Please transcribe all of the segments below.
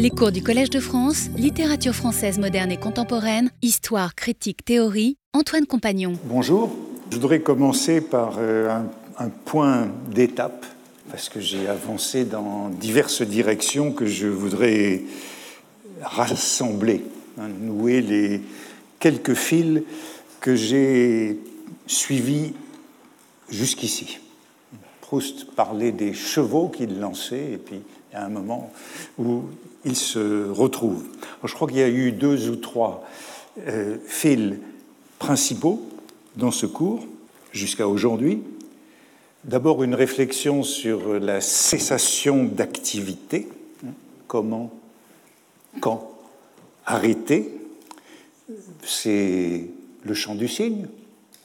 Les cours du Collège de France, littérature française moderne et contemporaine, histoire, critique, théorie, Antoine Compagnon. Bonjour. Je voudrais commencer par euh, un, point d'étape, parce que j'ai avancé dans diverses directions que je voudrais rassembler, hein, nouer les quelques fils que j'ai suivis jusqu'ici. Proust parlait des chevaux qu'il lançait, et puis il y a un moment où il se retrouve. je crois qu'il y a eu deux ou trois euh, fils principaux dans ce cours jusqu'à aujourd'hui. D'abord une réflexion sur la cessation d'activité, comment, quand arrêter, c'est le champ du cygne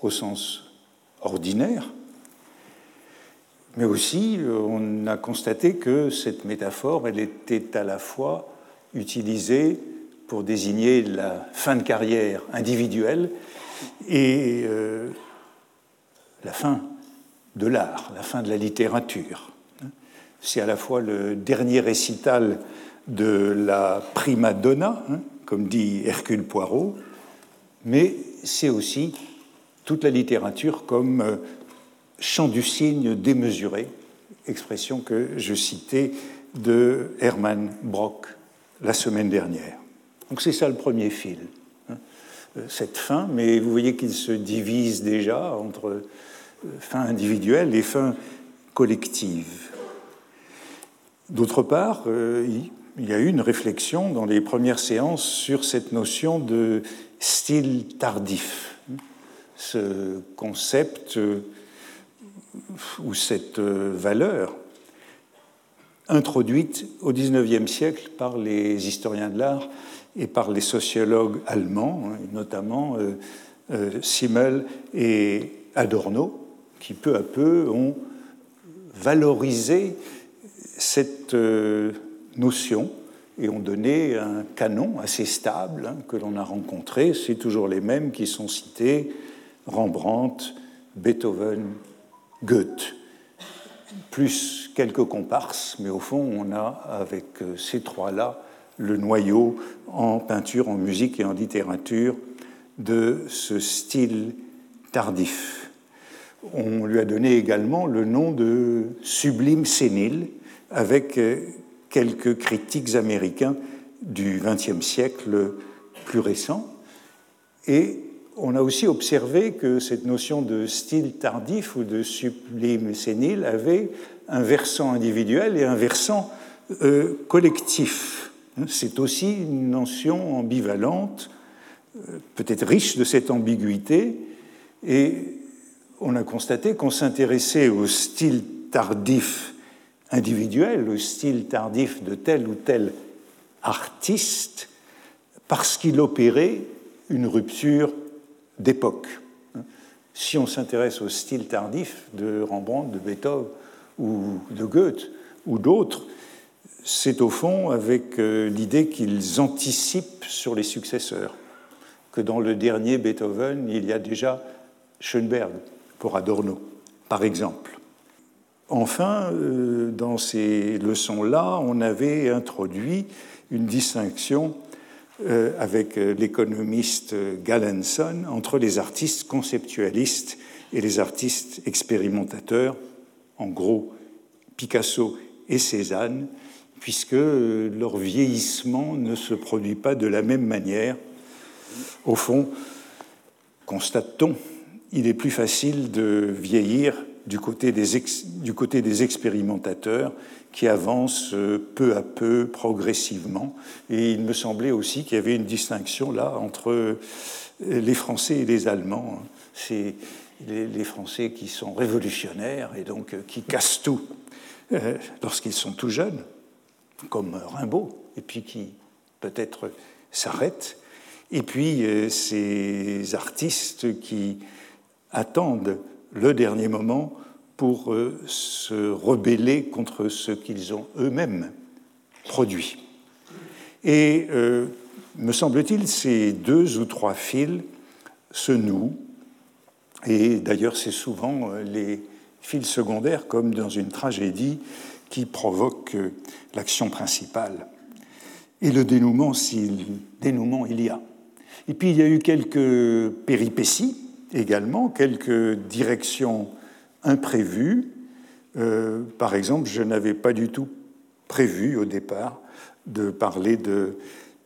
au sens ordinaire, mais aussi, euh, on a constaté que cette métaphore, elle était à la fois utilisée pour désigner la fin de carrière individuelle et euh, la fin de l'art, la fin de la littérature. C'est à la fois le dernier récital de la prima donna, hein, comme dit Hercule Poirot, mais c'est aussi toute la littérature comme champ du cygne démesuré, expression que je citais de Hermann Brock la semaine dernière. Donc c'est ça le premier fil, hein, euh, cette fin, mais vous voyez qu'il se divise déjà entre euh, fin individuelle et fin collective. D'autre part, euh, il y a eu une réflexion dans les premières séances sur cette notion de style tardif, hein, ce concept ou cette euh, valeur introduite au XIXe siècle par les historiens de l'art et par les sociologues allemands, hein, notamment euh, euh, Simmel et Adorno, qui peu à peu ont valorisé cette notion et ont donné un canon assez stable hein, que l'on a rencontré. C'est toujours les mêmes qui sont cités, Rembrandt, Beethoven, Goethe, plus quelques comparses, mais au fond, on a avec euh, ces trois-là le noyau en peinture, en musique et en littérature de ce style tardif. On lui a donné également le nom de sublime sénile, avec euh, quelques critiques américains du XXe siècle plus récents. Et on a aussi observé que cette notion de style tardif ou de sublime sénile avait un versant individuel et un versant euh, collectif. C'est aussi une notion ambivalente, euh, peut-être riche de cette ambiguïté, et on a constaté qu'on s'intéressait au style tardif individuel, au style tardif de tel ou tel artiste, parce qu'il opérait une rupture d'époque. Si on s'intéresse au style tardif de Rembrandt, de Beethoven ou de Goethe ou d'autres, c'est au fond avec euh, l'idée qu'ils anticipent sur les successeurs, que dans le dernier Beethoven, il y a déjà Schoenberg pour Adorno, par exemple. Enfin, euh, dans ces leçons-là, on avait introduit une distinction euh, avec euh, l'économiste Galenson entre les artistes conceptualistes et les artistes expérimentateurs, en gros Picasso et Cézanne, puisque euh, leur vieillissement ne se produit pas de la même manière. Au fond, constate-t-on, il est plus facile de vieillir du côté des, du côté des expérimentateurs qui avancent euh, peu à peu, progressivement. Et il me semblait aussi qu'il y avait une distinction là entre euh, les Français et les Allemands. C'est les Français qui sont révolutionnaires et donc euh, qui cassent tout lorsqu'ils sont tout jeunes, comme Rimbaud, et puis qui peut-être s'arrêtent. Et puis ces artistes qui attendent le dernier moment pour euh, se rebeller contre ce qu'ils ont eux-mêmes produit. Et euh, me semble-t-il, ces deux ou trois fils se nouent, et d'ailleurs c'est souvent euh, les fils secondaires, comme dans une tragédie, qui provoquent l'action principale. et le dénouement s'il dénouement il y a. Et puis il y a eu quelques péripéties également, quelques directions imprévues. Euh, par exemple, je n'avais pas du tout prévu au départ de parler de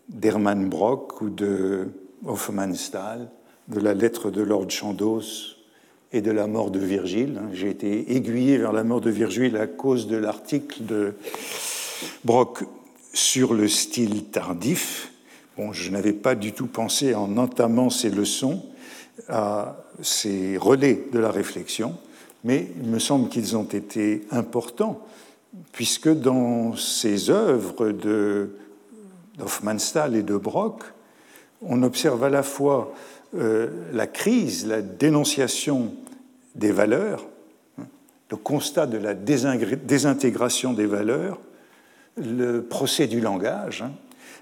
d'Hermann Brock ou de Hofmannsthal, de la lettre de Lord Chandos et de la mort de Virgile. J'ai été aiguillé vers la mort de Virgile à cause de l'article de Brock sur le style tardif. Bon, je n'avais pas du tout pensé en entamant ces leçons à ces relais de la réflexion, mais il me semble qu'ils ont été importants, puisque dans ces œuvres de d'Hofmannsthal et de Brock, on observe à la fois euh, la crise, la dénonciation des valeurs, le constat de la désintégration des valeurs, le procès du langage, hein,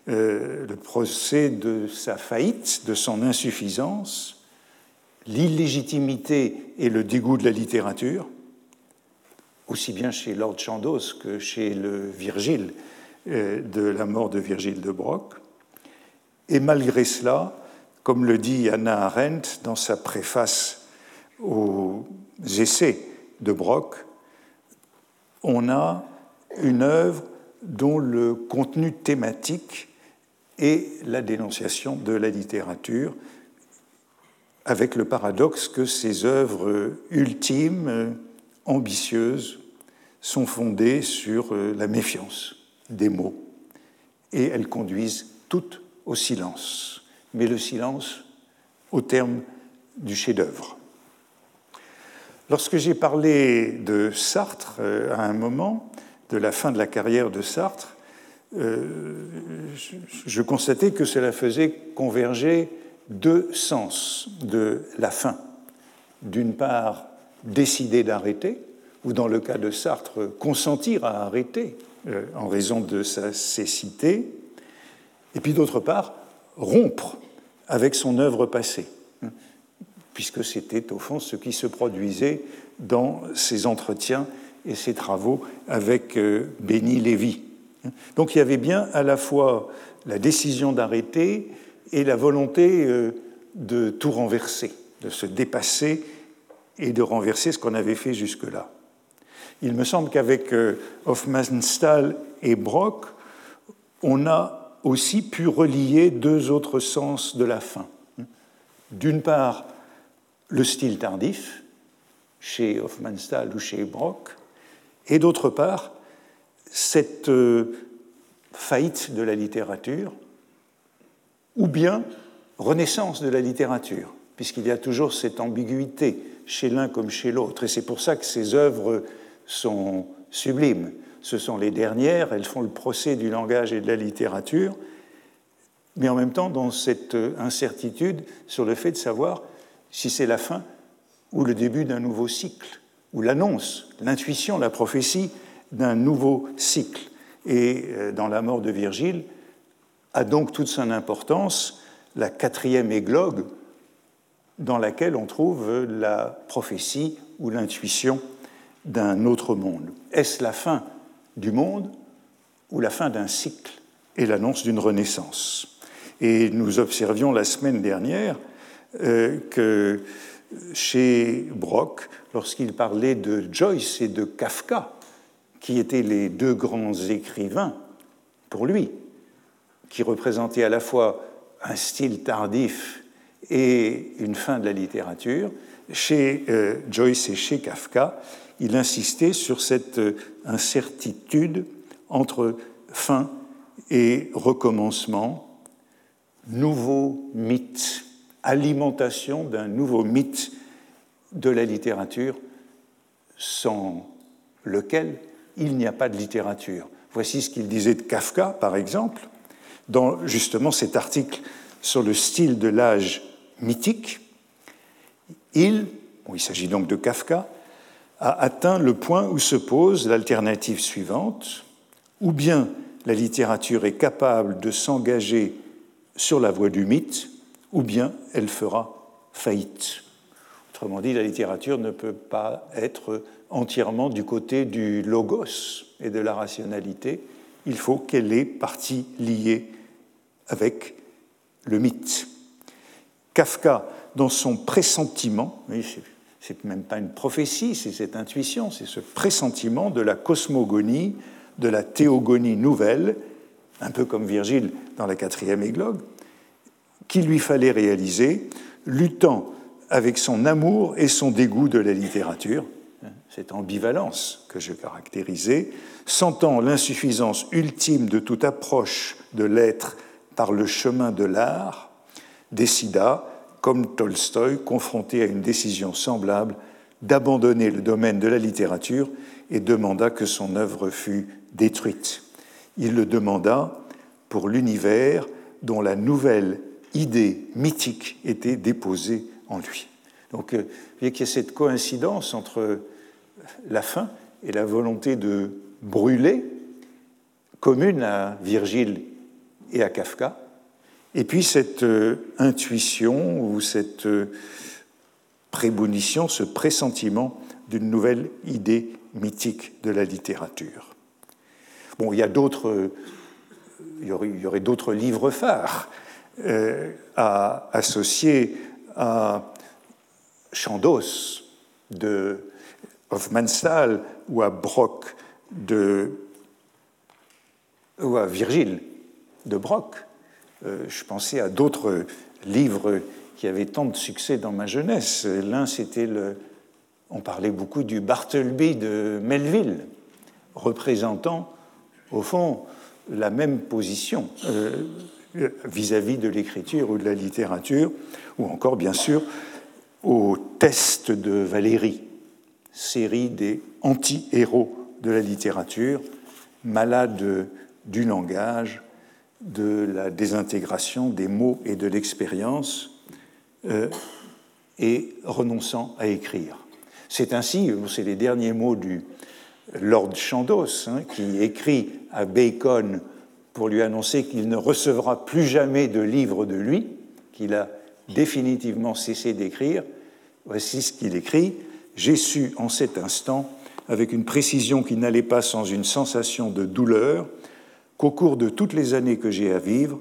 euh, le procès de sa faillite, de son insuffisance, l'illégitimité et le dégoût de la littérature, aussi bien chez Lord Chandos que chez le Virgile euh, de la mort de Virgile de Broc. Et malgré cela, comme le dit Anna Arendt dans sa préface aux essais de Brock, on a une œuvre dont le contenu thématique est la dénonciation de la littérature, avec le paradoxe que ces œuvres ultimes, ambitieuses, sont fondées sur la méfiance des mots, et elles conduisent toutes au silence, mais le silence au terme du chef-d'œuvre. Lorsque j'ai parlé de Sartre euh, à un moment, de la fin de la carrière de Sartre, euh, je constatais que cela faisait converger deux sens de la fin. D'une part, décider d'arrêter, ou dans le cas de Sartre, consentir à arrêter euh, en raison de sa cécité, et puis d'autre part, rompre avec son œuvre passée, hein, puisque c'était au fond ce qui se produisait dans ses entretiens et ses travaux avec euh, Béni Lévy. Donc il y avait bien à la fois la décision d'arrêter et la volonté euh, de tout renverser, de se dépasser et de renverser ce qu'on avait fait jusque-là. Il me semble qu'avec euh, Hofmannsthal et Brock, on a aussi pu relier deux autres sens de la fin. D'une part, le style tardif, chez Hofmannsthal ou chez Brock, et d'autre part, cette euh, faillite de la littérature, ou bien renaissance de la littérature, puisqu'il y a toujours cette ambiguïté chez l'un comme chez l'autre. Et c'est pour ça que ces œuvres sont sublimes. Ce sont les dernières, elles font le procès du langage et de la littérature, mais en même temps dans cette incertitude sur le fait de savoir si c'est la fin ou le début d'un nouveau cycle, ou l'annonce, l'intuition, la prophétie d'un nouveau cycle. Et euh, dans la mort de Virgile a donc toute son importance la quatrième églogue dans laquelle on trouve la prophétie ou l'intuition d'un autre monde. Est-ce la fin du monde ou la fin d'un cycle et l'annonce d'une renaissance? Et nous observions la semaine dernière euh, que chez Brock, lorsqu'il parlait de Joyce et de Kafka, qui étaient les deux grands écrivains pour lui, qui représentaient à la fois un style tardif et une fin de la littérature, chez euh, Joyce et chez Kafka, il insistait sur cette euh, incertitude entre fin et recommencement, nouveau mythe, alimentation d'un nouveau mythe de la littérature sans lequel il n'y a pas de littérature. Voici ce qu'il disait de Kafka, par exemple, dans justement cet article sur le style de l'âge mythique. Il, il s'agit donc de Kafka, a atteint le point où se pose l'alternative suivante, ou bien la littérature est capable de s'engager sur la voie du mythe, ou bien elle fera faillite. Autrement dit, la littérature ne peut pas être entièrement du côté du logos et de la rationalité. il faut qu'elle ait partie liée avec le mythe. Kafka, dans son pressentiment, c'est même pas une prophétie, c'est cette intuition, c'est ce pressentiment de la cosmogonie, de la théogonie nouvelle, un peu comme Virgile dans la quatrième églogue, qu'il lui fallait réaliser, luttant avec son amour et son dégoût de la littérature, cette ambivalence que je caractérisais, sentant l'insuffisance ultime de toute approche de l'être par le chemin de l'art, décida, comme Tolstoï, confronté à une décision semblable, d'abandonner le domaine de la littérature et demanda que son œuvre fût détruite. Il le demanda pour l'univers dont la nouvelle idée mythique était déposée en lui. Donc, euh, vous voyez qu'il y a cette coïncidence entre la fin et la volonté de brûler, commune à Virgile et à Kafka, et puis cette euh, intuition ou cette euh, prémonition, ce pressentiment d'une nouvelle idée mythique de la littérature. Bon, il y a d'autres, il y aurait, d'autres livres phares euh, à associer à Chandos de Hofmannsthal ou à Brock de ou à Virgile de Brock. Euh, je pensais à d'autres livres qui avaient tant de succès dans ma jeunesse. L'un, c'était le. On parlait beaucoup du Bartleby de Melville, représentant, au fond, la même position euh, vis-à-vis de l'écriture ou de la littérature, ou encore, bien sûr, au test de Valérie, série des anti-héros de la littérature, malades du langage, de la désintégration des mots et de l'expérience, euh, et renonçant à écrire. C'est ainsi, c'est les derniers mots du Lord Chandos, hein, qui écrit à Bacon pour lui annoncer qu'il ne recevra plus jamais de livre de lui, qu'il a définitivement cessé d'écrire. Voici ce qu'il écrit. J'ai su en cet instant, avec une précision qui n'allait pas sans une sensation de douleur, qu'au cours de toutes les années que j'ai à vivre,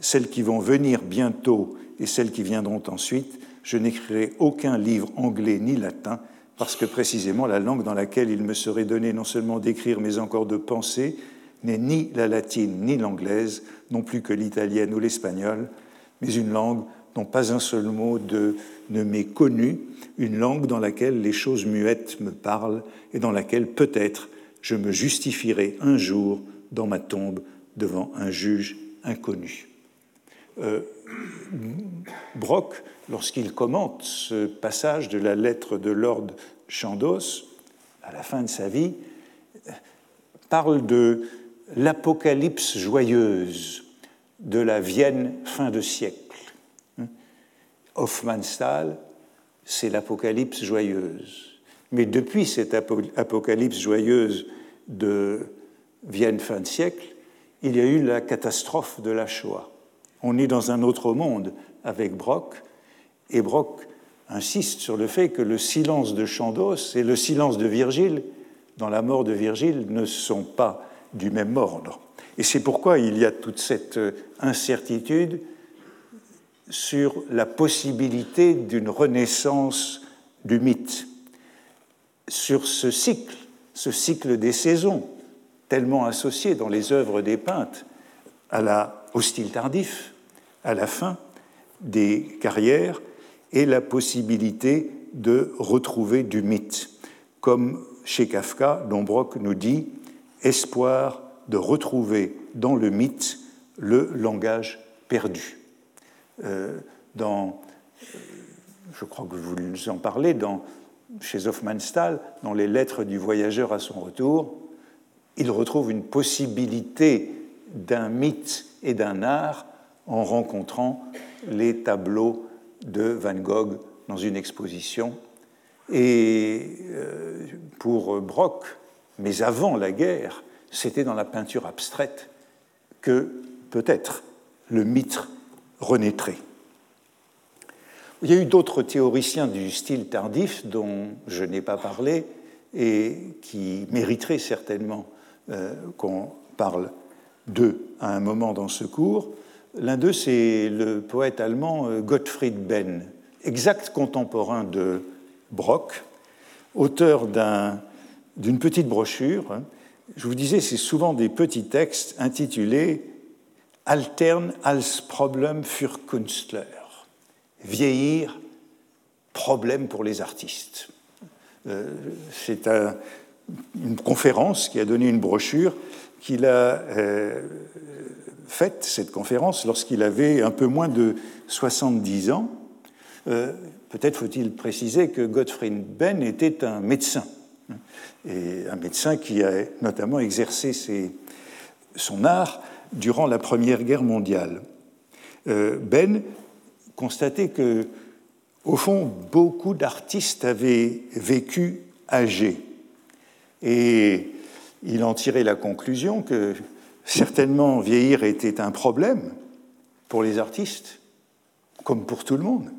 celles qui vont venir bientôt et celles qui viendront ensuite, je n'écrirai aucun livre anglais ni latin, parce que précisément la langue dans laquelle il me serait donné non seulement d'écrire, mais encore de penser, n'est ni la latine ni l'anglaise, non plus que l'italienne ou l'espagnol, mais une langue dont pas un seul mot de, ne m'est connu, une langue dans laquelle les choses muettes me parlent et dans laquelle peut-être je me justifierai un jour dans ma tombe devant un juge inconnu. Euh, Brock, lorsqu'il commente ce passage de la lettre de Lord Chandos, à la fin de sa vie, parle de l'apocalypse joyeuse de la Vienne fin de siècle. Hofmannsthal, c'est l'apocalypse joyeuse. Mais depuis cette apocalypse joyeuse de Vienne fin de siècle, il y a eu la catastrophe de la Shoah. On est dans un autre monde avec Brock, et Brock insiste sur le fait que le silence de Chandos et le silence de Virgile, dans la mort de Virgile, ne sont pas du même ordre. Et c'est pourquoi il y a toute cette incertitude sur la possibilité d'une renaissance du mythe, sur ce cycle, ce cycle des saisons, tellement associé dans les œuvres des peintres à la, au style tardif, à la fin des carrières, et la possibilité de retrouver du mythe, comme chez Kafka, dont Brock nous dit espoir de retrouver dans le mythe le langage perdu. Euh, dans, euh, je crois que vous en parlez, chez Hofmannsthal, dans les lettres du voyageur à son retour, il retrouve une possibilité d'un mythe et d'un art en rencontrant les tableaux de Van Gogh dans une exposition. Et euh, pour Brock, mais avant la guerre, c'était dans la peinture abstraite que peut-être le mythe renaîtrait. Il y a eu d'autres théoriciens du style tardif dont je n'ai pas parlé et qui mériteraient certainement qu'on parle d'eux à un moment dans ce cours. L'un d'eux, c'est le poète allemand euh, Gottfried Benn, exact contemporain de Brock, auteur d'une petite brochure. Je vous disais, c'est souvent des petits textes intitulés Altern als Problem für Künstler. Vieillir, problème pour les artistes. Euh, c'est une conférence qui a donné une brochure qu'il a euh, faite, cette conférence, lorsqu'il avait un peu moins de 70 ans. Euh, peut-être faut-il préciser que Gottfried Benn était un médecin, hein, et un médecin qui a notamment exercé son art durant la Première Guerre mondiale. ben constatait que, au fond, beaucoup d'artistes avaient vécu âgés. Et il en tirait la conclusion que certainement vieillir était un problème pour les artistes, comme pour tout le monde,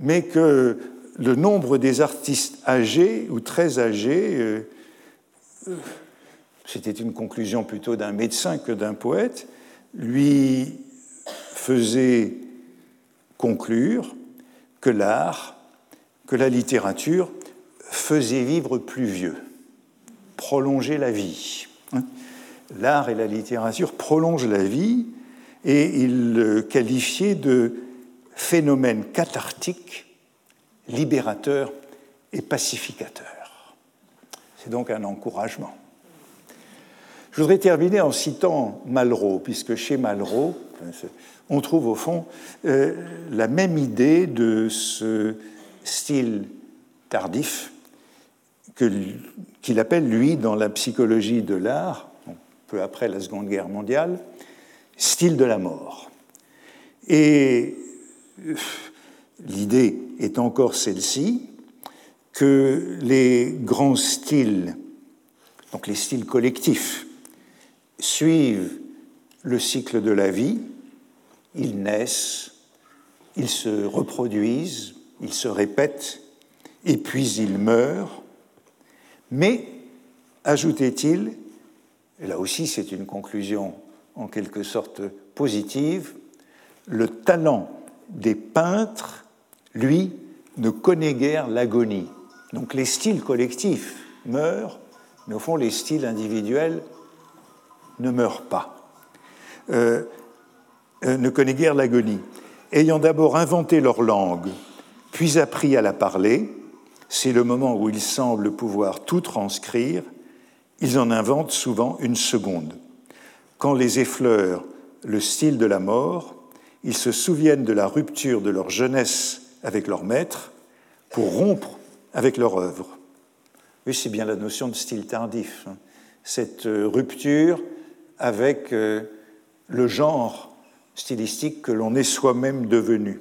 mais que le nombre des artistes âgés ou très âgés, euh, c'était une conclusion plutôt d'un médecin que d'un poète, lui faisait conclure que l'art, que la littérature faisait vivre plus vieux prolonger la vie. L'art et la littérature prolongent la vie et il le qualifiait de phénomène cathartique, libérateur et pacificateur. C'est donc un encouragement. Je voudrais terminer en citant Malraux, puisque chez Malraux, on trouve au fond euh, la même idée de ce style tardif qu'il appelle, lui, dans la psychologie de l'art, peu après la Seconde Guerre mondiale, style de la mort. Et euh, l'idée est encore celle-ci, que les grands styles, donc les styles collectifs, suivent le cycle de la vie, ils naissent, ils se reproduisent, ils se répètent, et puis ils meurent, mais, ajoutait-il, et là aussi c'est une conclusion en quelque sorte positive, le talent des peintres, lui, ne connaît guère l'agonie. Donc les styles collectifs meurent, mais au fond les styles individuels ne meurent pas. Euh, euh, ne connaît guère l'agonie. Ayant d'abord inventé leur langue, puis appris à la parler, c'est le moment où ils semblent pouvoir tout transcrire, ils en inventent souvent une seconde. Quand les effleurent le style de la mort, ils se souviennent de la rupture de leur jeunesse avec leur maître pour rompre avec leur œuvre. Oui, c'est bien la notion de style tardif, hein. cette euh, rupture avec euh, le genre stylistique que l'on est soi-même devenu.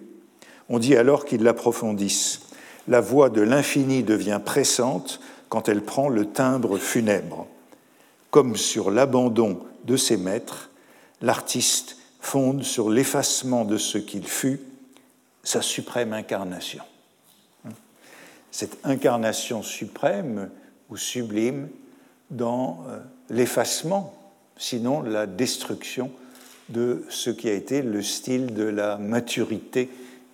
On dit alors qu'ils l'approfondissent la voix de l'infini devient pressante quand elle prend le timbre funèbre. Comme sur l'abandon de ses maîtres, l'artiste fonde sur l'effacement de ce qu'il fut sa suprême incarnation. Cette incarnation suprême ou sublime dans euh, l'effacement, sinon la destruction de ce qui a été le style de la maturité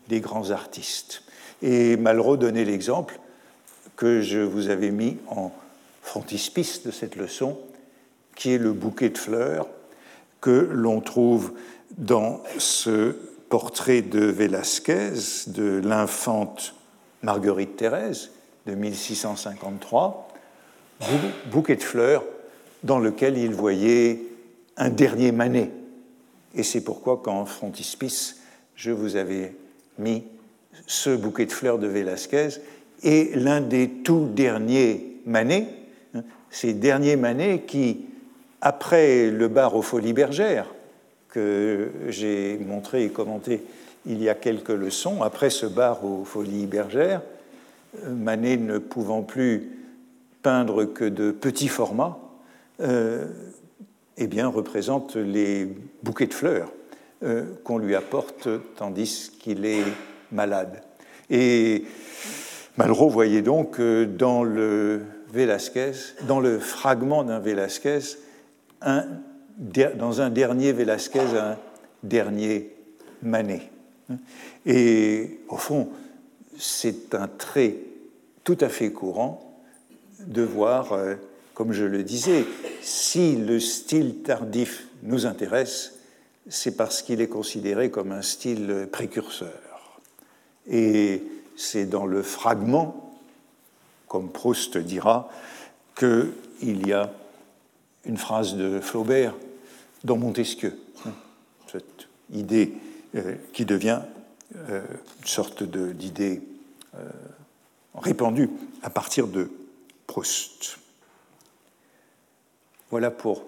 des grands artistes. Et Malraux donnait l'exemple que je vous avais mis en frontispice de cette leçon, qui est le bouquet de fleurs que l'on trouve dans ce portrait de Velázquez de l'infante Marguerite Thérèse de 1653, bouquet de fleurs dans lequel il voyait un dernier Manet. Et c'est pourquoi, qu'en frontispice, je vous avais mis ce bouquet de fleurs de Velázquez est l'un des tout derniers Manet, hein, ces derniers Manet qui, après le bar aux Folies Bergères, que j'ai montré et commenté il y a quelques leçons, après ce bar aux Folies Bergères, Manet ne pouvant plus peindre que de petits formats, euh, eh bien, représente les bouquets de fleurs euh, qu'on lui apporte tandis qu'il est malade. Et Malraux voyait donc dans le Velasquez, dans le fragment d'un Velasquez, un, dans un dernier Velázquez, un dernier Manet. Et au fond, c'est un trait tout à fait courant de voir, euh, comme je le disais, si le style tardif nous intéresse, c'est parce qu'il est considéré comme un style précurseur. Et c'est dans le fragment, comme Proust dira, qu'il y a une phrase de Flaubert dans Montesquieu, cette idée euh, qui devient euh, une sorte d'idée euh, répandue à partir de Proust. Voilà pour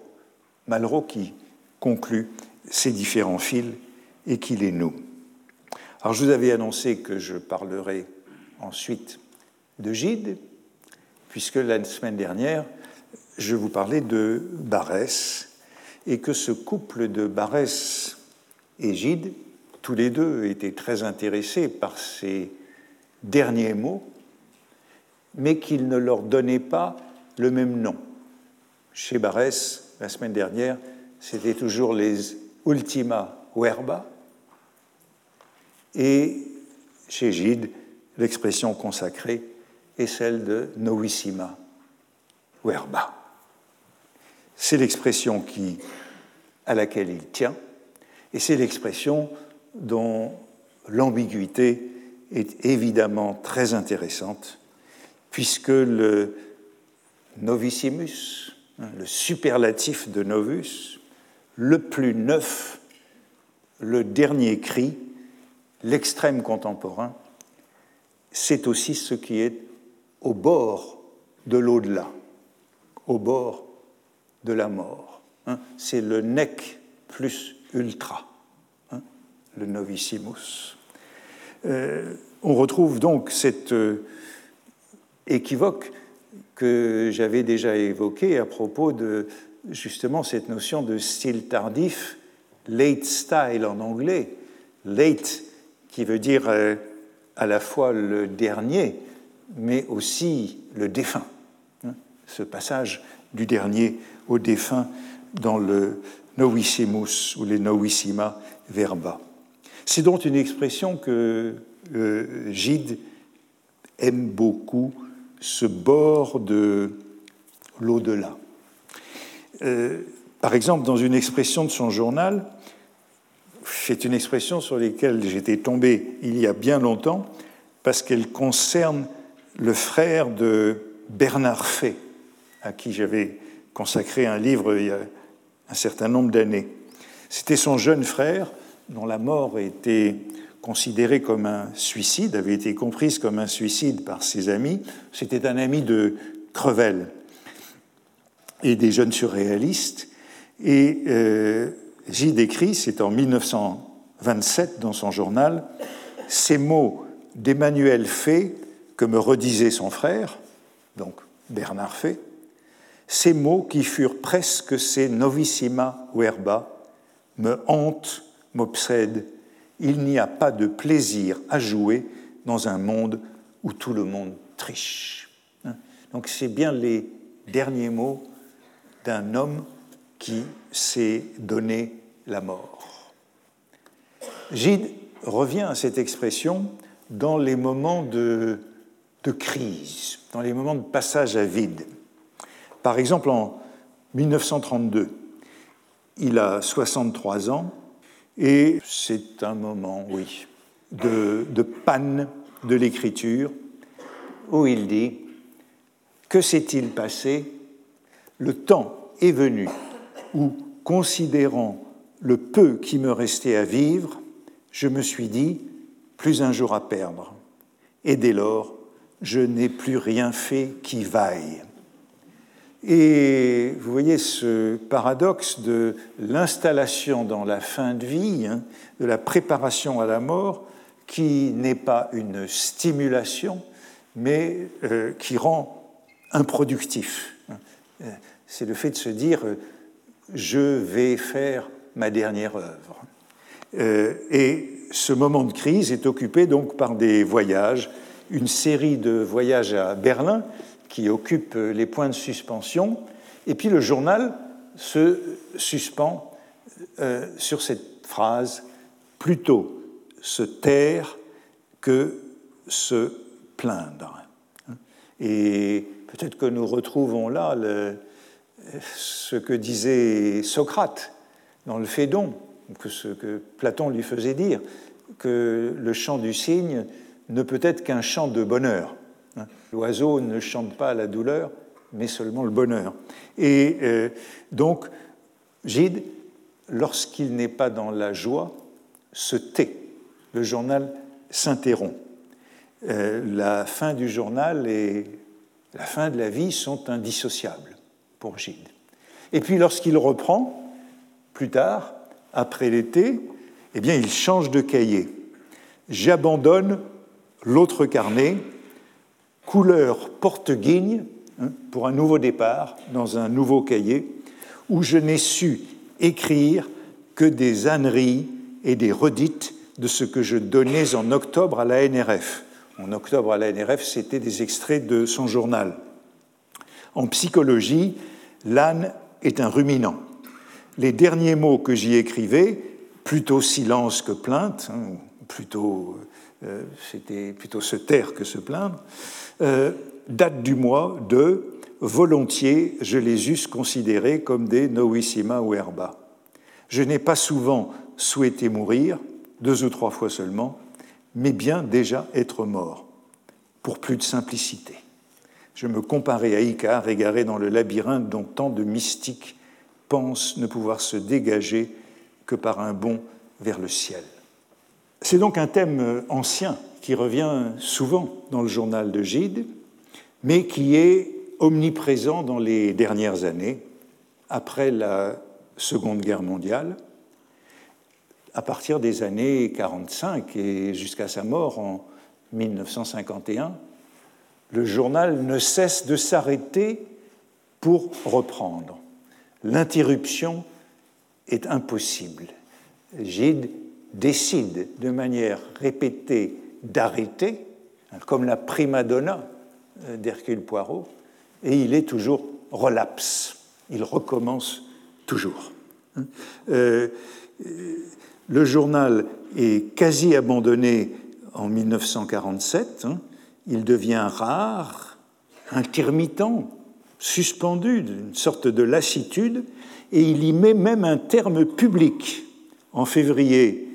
Malraux qui conclut ces différents fils et qui les noue. Alors je vous avais annoncé que je parlerai ensuite de Gide, puisque la semaine dernière, je vous parlais de Barès, et que ce couple de Barès et Gide, tous les deux étaient très intéressés par ces derniers mots, mais qu'ils ne leur donnaient pas le même nom. Chez Barès, la semaine dernière, c'était toujours les ultima verba, et chez Gide, l'expression consacrée est celle de novissima verba. C'est l'expression qui, à laquelle il tient, et c'est l'expression dont l'ambiguïté est évidemment très intéressante, puisque le novissimus, hein, le superlatif de novus, le plus neuf, le dernier cri, l'extrême contemporain, c'est aussi ce qui est au bord de l'au-delà, au bord de la mort. Hein. C'est le nec plus ultra, hein, le novissimus. Euh, on retrouve donc cet euh, équivoque que j'avais déjà évoqué à propos de justement cette notion de style tardif, late style en anglais, late qui veut dire euh, à la fois le dernier, mais aussi le défunt. Hein, ce passage du dernier au défunt dans le novissimus ou les novissima verba. C'est donc une expression que euh, Gide aime beaucoup, ce bord de l'au-delà. Euh, par exemple, dans une expression de son journal, c'est une expression sur laquelle j'étais tombé il y a bien longtemps, parce qu'elle concerne le frère de Bernard Fay, à qui j'avais consacré un livre il y a un certain nombre d'années. C'était son jeune frère, dont la mort était considérée comme un suicide, avait été comprise comme un suicide par ses amis. C'était un ami de Crevel et des jeunes surréalistes. Et euh, j'y décris, c'est en 1927 dans son journal, ces mots d'Emmanuel Fay que me redisait son frère, donc Bernard Fay, ces mots qui furent presque ces novissima verba me hantent, m'obsèdent. Il n'y a pas de plaisir à jouer dans un monde où tout le monde triche. Hein? Donc c'est bien les derniers mots d'un homme qui s'est donné la mort. Gide revient à cette expression dans les moments de, crise, dans les moments de passage à vide. Par exemple, en 1932, il a 63 ans et c'est un moment, oui, de, de panne de l'écriture où il dit Que s'est-il passé? Le temps est venu où, considérant le peu qui me restait à vivre, je me suis dit Plus un jour à perdre. Et dès lors, je n'ai plus rien fait qui vaille. Et vous voyez ce paradoxe de l'installation dans la fin de vie, hein, de la préparation à la mort, qui n'est pas une stimulation, mais euh, qui rend improductif. Euh, c'est le fait de se dire euh, je vais faire ma dernière œuvre. et ce moment de crise est occupé donc par des voyages, une série de voyages à Berlin qui occupe les points de suspension. Et puis le journal se suspend euh, sur cette phrase plutôt se taire que se plaindre. Et peut-être que nous retrouvons là ce que disait Socrate dans le Phédon, que ce que Platon lui faisait dire, que le chant du cygne ne peut être qu'un chant de bonheur. L'oiseau ne chante pas la douleur, mais seulement le bonheur. Et euh, donc, Gide, lorsqu'il n'est pas dans la joie, se tait. Le journal s'interrompt. Euh, la fin du journal et la fin de la vie sont indissociables pour Gide. Et puis lorsqu'il reprend, plus tard, après l'été, eh bien, il change de cahier. J'abandonne l'autre carnet, couleur porte-guigne, hein, pour un nouveau départ dans un nouveau cahier, où je n'ai su écrire que des âneries et des redites de ce que je donnais en octobre à la NRF. En octobre à la NRF, c'était des extraits de son journal. En psychologie, l'âne est un ruminant. Les derniers mots que j'y écrivais, plutôt silence que plainte, hein, plutôt euh, c'était plutôt se taire que se plaindre, euh, datent du mois de volontiers je les eusse considérés comme des novissima ou herba. Je n'ai pas souvent souhaité mourir, deux ou trois fois seulement, mais bien déjà être mort, pour plus de simplicité. Je me comparais à Icare, égaré dans le labyrinthe dont tant de mystiques pensent ne pouvoir se dégager que par un bond vers le ciel. C'est donc un thème ancien qui revient souvent dans le journal de Gide, mais qui est omniprésent dans les dernières années, après la Seconde Guerre mondiale, à partir des années 45 et jusqu'à sa mort en 1951, le journal ne cesse de s'arrêter pour reprendre. L'interruption est impossible. Gide décide de manière répétée d'arrêter, comme la prima donna euh, d'Hercule Poirot, et il est toujours relapse, il recommence toujours. Hein. Euh, le journal est quasi abandonné en 1947, hein. il devient rare, intermittent, suspendu d'une sorte de lassitude, et il y met même un terme public en février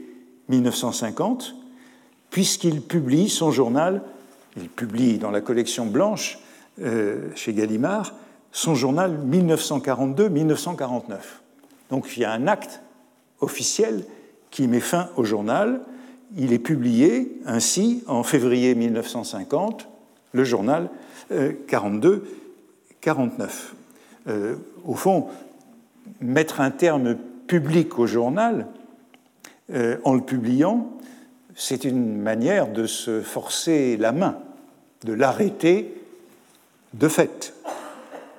1950, puisqu'il publie son journal, il publie dans la collection blanche euh, chez Gallimard, son journal 1942-1949. Donc il y a un acte officiel qui met fin au journal. Il est publié ainsi en février 1950, le journal euh, 42 49. Euh, au fond, mettre un terme public au journal euh, en le publiant, c'est une manière de se forcer la main, de l'arrêter de fait.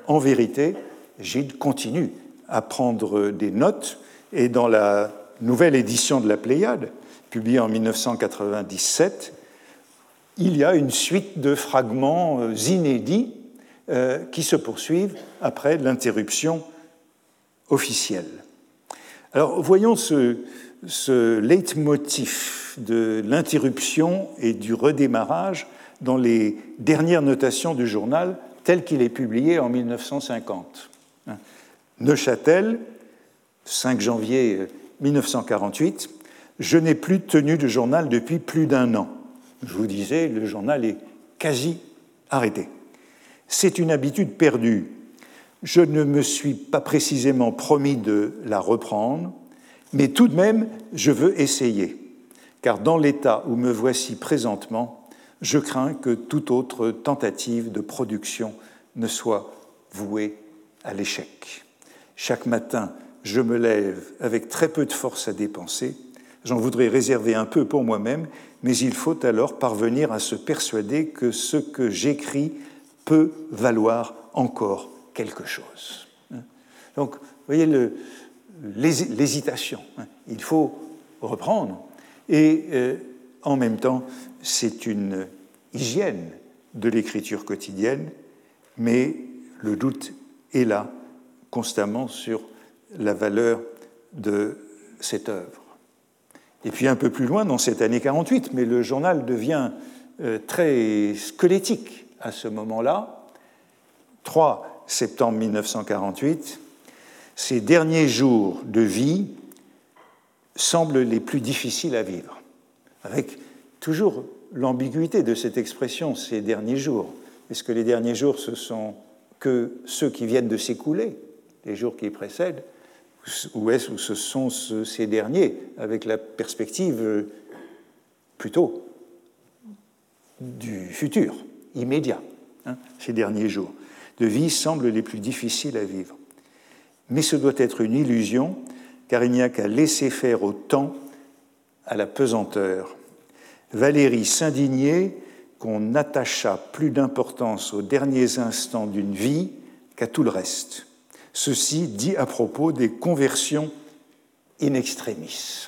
En vérité, Gide continue à prendre des notes et dans la nouvelle édition de la Pléiade, publiée en 1997, il y a une suite de fragments euh, inédits euh, qui se poursuivent après l'interruption officielle. Alors voyons ce, ce leitmotiv de l'interruption et du redémarrage dans les dernières notations du journal tel qu'il est publié en 1950. Neuchâtel, 5 janvier 1948, je n'ai plus tenu de journal depuis plus d'un an. Je vous disais, le journal est quasi arrêté. C'est une habitude perdue. Je ne me suis pas précisément promis de la reprendre, mais tout de même, je veux essayer, car dans l'état où me voici présentement, je crains que toute autre tentative de production ne soit vouée à l'échec. Chaque matin, je me lève avec très peu de force à dépenser. J'en voudrais réserver un peu pour moi-même, mais il faut alors parvenir à se persuader que ce que j'écris peut valoir encore quelque chose. Donc, vous voyez l'hésitation. Il faut reprendre. Et euh, en même temps, c'est une hygiène de l'écriture quotidienne, mais le doute est là constamment sur la valeur de cette œuvre. Et puis un peu plus loin, dans cette année 48, mais le journal devient euh, très squelettique à ce moment-là, 3 septembre 1948, ces derniers jours de vie semblent les plus difficiles à vivre, avec toujours l'ambiguïté de cette expression, ces derniers jours. Est-ce que les derniers jours, ce sont que ceux qui viennent de s'écouler, les jours qui précèdent, ou est-ce que ce sont ces derniers, avec la perspective euh, plutôt du futur, immédiat, hein, ces derniers jours de vie semblent les plus difficiles à vivre. Mais ce doit être une illusion, car il n'y a qu'à laisser faire au temps, à la pesanteur. Valérie s'indignait qu'on attachât plus d'importance aux derniers instants d'une vie qu'à tout le reste. Ceci dit à propos des conversions in extremis.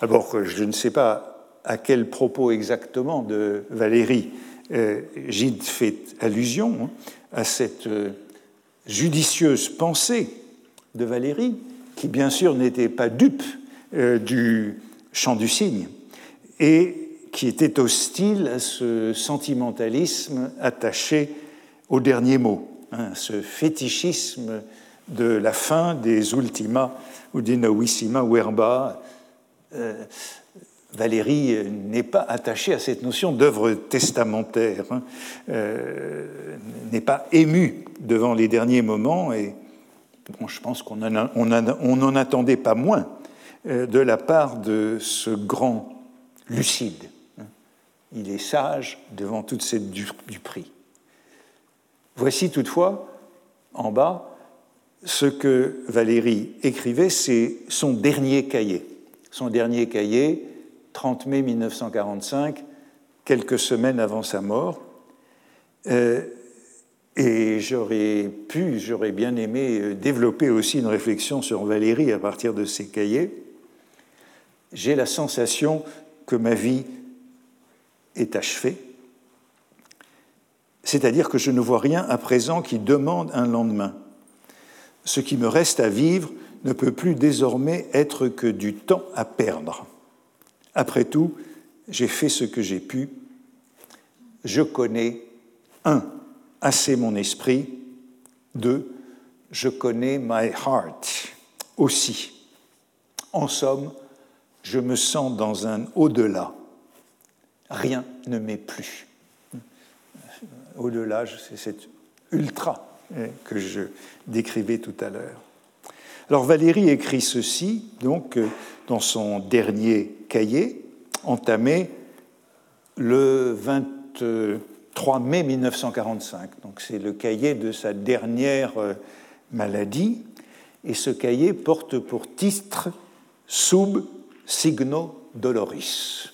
Alors, je ne sais pas à quel propos exactement de Valérie Gide fait allusion hein, à cette euh, judicieuse pensée de Valérie, qui bien sûr n'était pas dupe euh, du chant du cygne, et qui était hostile à ce sentimentalisme attaché au dernier mot, hein, ce fétichisme de la fin des ultima ou des novissima verba. Euh, Valérie n'est pas attachée à cette notion d'œuvre testamentaire, hein, n'est pas émue devant les derniers moments, et je pense qu'on n'en attendait pas moins euh, de la part de ce grand lucide. Il est sage devant toute cette du, prix. Voici toutefois, en bas, ce que Valérie écrivait, c'est son dernier cahier. Son dernier cahier, 30 mai 1945, quelques semaines avant sa mort. Euh, et j'aurais pu, j'aurais bien aimé euh, développer aussi une réflexion sur Valérie à partir de ses cahiers. J'ai la sensation que ma vie est achevée, c'est-à-dire que je ne vois rien à présent qui demande un lendemain. Ce qui me reste à vivre ne peut plus désormais être que du temps à perdre. Après tout, j'ai fait ce que j'ai pu. Je connais un assez mon esprit. Deux, je connais my heart aussi. En somme, je me sens dans un au-delà. Rien ne m'est plus. Au-delà, c'est cet ultra hein, que je décrivais tout à l'heure. Alors Valérie écrit ceci, donc, euh, dans son dernier cahier, entamé le 20. 3 mai 1945. Donc c'est le cahier de sa dernière euh, maladie. Et ce cahier porte pour titre Sub signo doloris,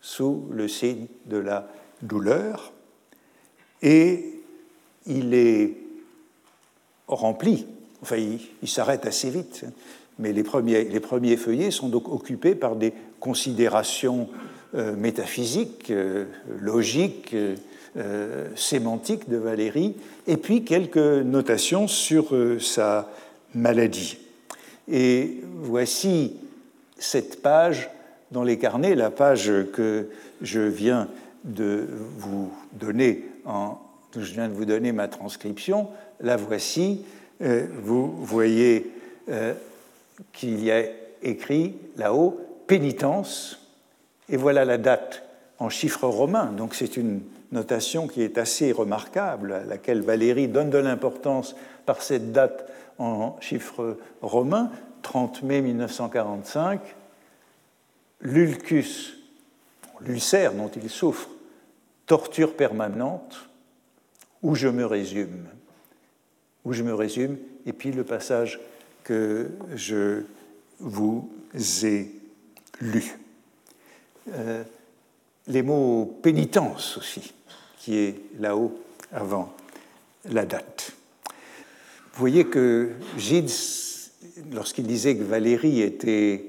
sous le signe de la douleur. Et il est rempli, enfin il, s'arrête assez vite, mais les premiers, les premiers feuillets sont donc occupés par des considérations euh, métaphysique, euh, logique, euh, sémantique de Valérie, et puis quelques notations sur sa maladie. Et voici cette page dans les carnets, la page que je viens de vous donner en, je viens de vous donner ma transcription, la voici. vous voyez qu'il y a écrit là-haut pénitence et voilà la date en chiffres romains. Donc c'est une notation qui est assez remarquable, à laquelle Valérie donne de l'importance par cette date en chiffres romains, 30 mai 1945. L'ulcus, l'ulcère dont il souffre, torture permanente, où je me résume? Où je me résume, et puis le passage que je vous ai lu. Euh, les mots pénitence aussi, qui est là-haut avant la date. Vous voyez que Gide, lorsqu'il disait que Valérie était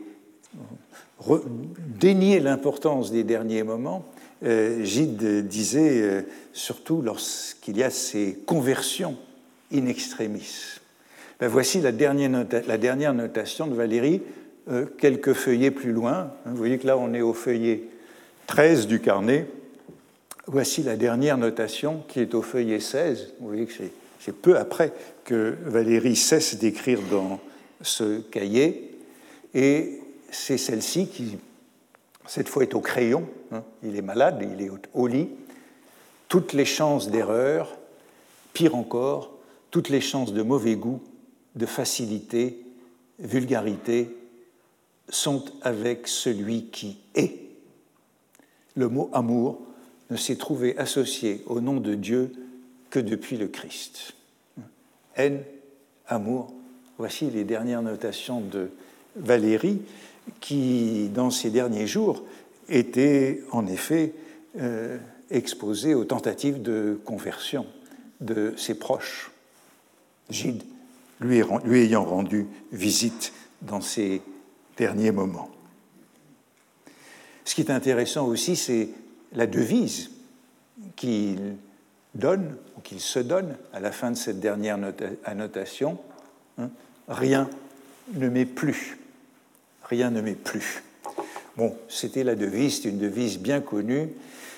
déniait l'importance des derniers moments, euh, Gide disait euh, surtout lorsqu'il y a ces conversions in extremis. Ben, voici la dernière, notation de Valérie, euh, quelques feuillets plus loin. Vous voyez que là, on est au feuillet 13 du carnet. Voici la dernière notation qui est au feuillet 16. Vous voyez que c'est peu après que Valérie cesse d'écrire dans ce cahier. Et c'est celle-ci qui, cette fois, est au crayon. Hein. Il est malade, il est au lit. Toutes les chances d'erreur, pire encore, toutes les chances de mauvais goût, de facilité, vulgarité, sont avec celui qui est. Le mot amour ne s'est trouvé associé au nom de Dieu que depuis le Christ. Haine, amour, voici les dernières notations de Valérie, qui, dans ces derniers jours, était en effet euh, exposée aux tentatives de conversion de ses proches. Gide, lui, ayant rendu visite dans ces derniers moments. Ce qui est intéressant aussi, c'est la devise qu'il donne, ou qu'il se donne à la fin de cette dernière annotation. Hein, rien ne m'est plus. Rien ne m'est plus. Bon, c'était la devise, c'est une devise bien connue.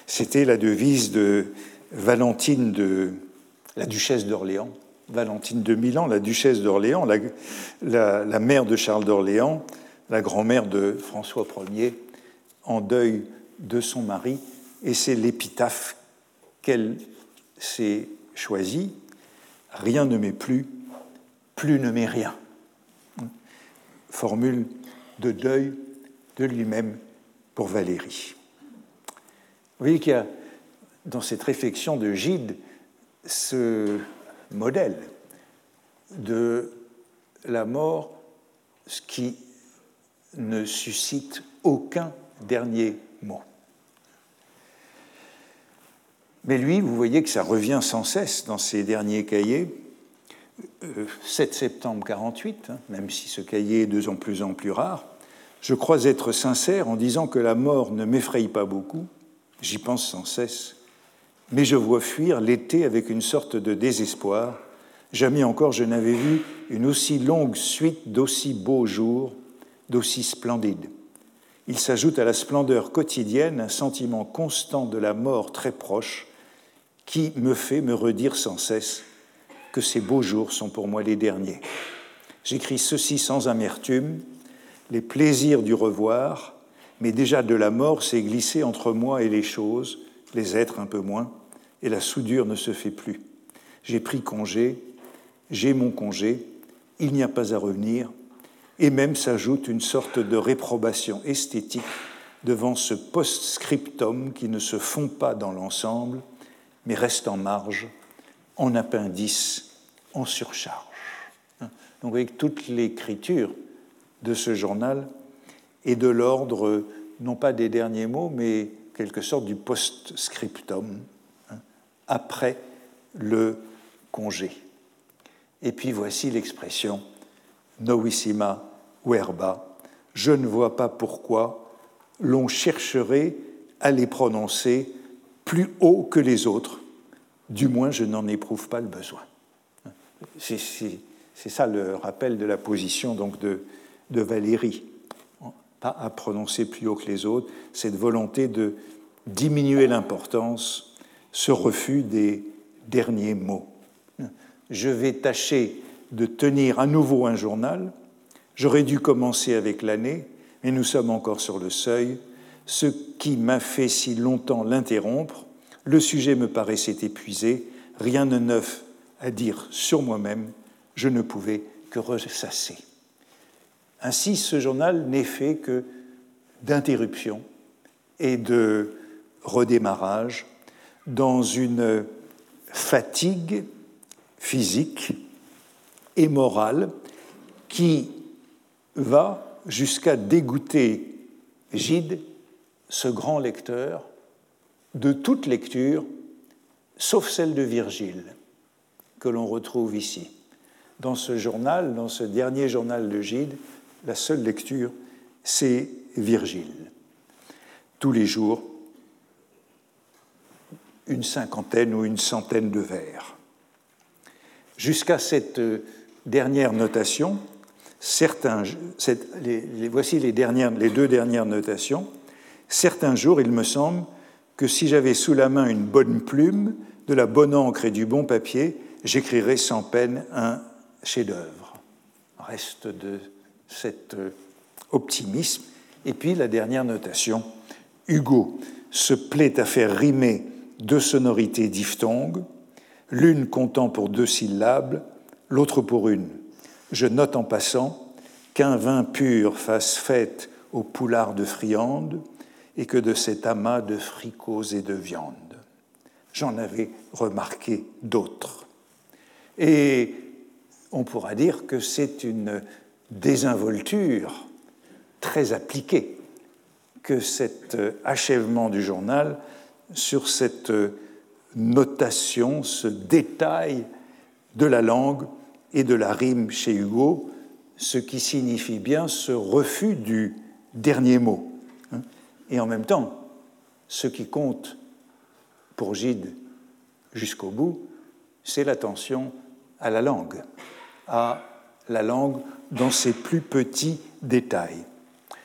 C'était la devise de Valentine de la duchesse d'Orléans, Valentine de Milan, la duchesse d'Orléans, la, mère de Charles d'Orléans, la grand-mère de François Ier, en deuil de son mari, et c'est l'épitaphe qu'elle s'est choisie. Rien ne m'est plus, plus ne m'est rien. Formule de deuil de lui-même pour Valérie. Vous voyez qu'il y a dans cette réflexion de Gide ce modèle de la mort ce qui ne suscite aucun dernier mot. Mais lui, vous voyez que ça revient sans cesse dans ses derniers cahiers. 7 euh, septembre 48, hein, même si ce cahier est de plus en plus rare, je crois être sincère en disant que la mort ne m'effraie pas beaucoup, j'y pense sans cesse, mais je vois fuir l'été avec une sorte de désespoir. Jamais encore je n'avais vu une aussi longue suite d'aussi beaux jours, d'aussi splendides. Il s'ajoute à la splendeur quotidienne un sentiment constant de la mort très proche qui me fait me redire sans cesse que ces beaux jours sont pour moi les derniers. J'écris ceci sans amertume, les plaisirs du revoir, mais déjà de la mort s'est glissé entre moi et les choses, les êtres un peu moins, et la soudure ne se fait plus. J'ai pris congé, j'ai mon congé, il n'y a pas à revenir, et même s'ajoute une sorte de réprobation esthétique devant ce post-scriptum qui ne se fond pas dans l'ensemble, mais reste en marge, en appendice, en surcharge. Donc avec toute l'écriture de ce journal est de l'ordre non pas des derniers mots, mais quelque sorte du post-scriptum, hein, après le congé. Et puis voici l'expression novissima verba. Je ne vois pas pourquoi l'on chercherait à les prononcer plus haut que les autres. Du moins, je n'en éprouve pas le besoin. C'est ça le rappel de la position donc de, de Valérie. Pas à prononcer plus haut que les autres, cette volonté de diminuer l'importance, ce refus des derniers mots. Je vais tâcher de tenir à nouveau un journal. J'aurais dû commencer avec l'année, mais nous sommes encore sur le seuil. Ce qui m'a fait si longtemps l'interrompre, le sujet me paraissait épuisé, rien de neuf à dire sur moi-même, je ne pouvais que ressasser. Ainsi, ce journal n'est fait que d'interruptions et de redémarrage dans une fatigue physique et morale qui va jusqu'à dégoûter Gide, ce grand lecteur, de toute lecture, sauf celle de Virgile, que l'on retrouve ici. Dans ce journal, dans ce dernier journal de Gide, la seule lecture, c'est Virgile. Tous les jours, une cinquantaine ou une centaine de vers. Jusqu'à cette dernière notation, certains, voici les, dernières, les deux dernières notations. Certains jours, il me semble que si j'avais sous la main une bonne plume, de la bonne encre et du bon papier, j'écrirais sans peine un chef-d'œuvre. Reste de cet euh, optimisme. Et puis la dernière notation, Hugo se plaît à faire rimer deux sonorités diphtongues, l'une comptant pour deux syllabes, l'autre pour une. Je note en passant qu'un vin pur fasse fête au poulard de friande et que de cet amas de fricots et de viande. J'en avais remarqué d'autres. Et on pourra dire que c'est une désinvolture très appliquée que cet achèvement du journal sur cette notation, ce détail de la langue et de la rime chez Hugo, ce qui signifie bien ce refus du dernier mot. Hein. Et en même temps, ce qui compte pour Gide jusqu'au bout, c'est l'attention à la langue, à la langue dans ses plus petits détails.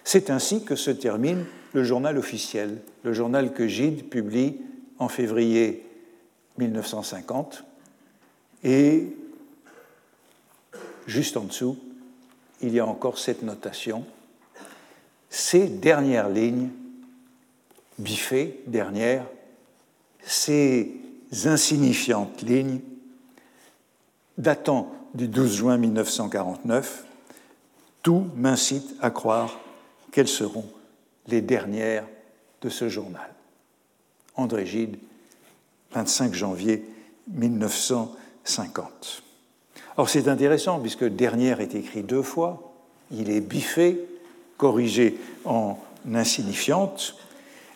C'est ainsi que se termine le journal officiel, le journal que Gide publie en février 1950. Et juste en dessous, il y a encore cette notation. Ces dernières lignes, biffées, dernières, ces insignifiantes lignes, datant du 12 juin 1949, tout m'incite à croire qu'elles seront les dernières de ce journal. André Gide, 25 janvier 1950. Alors c'est intéressant puisque dernière est écrit deux fois, il est biffé, corrigé en insignifiante,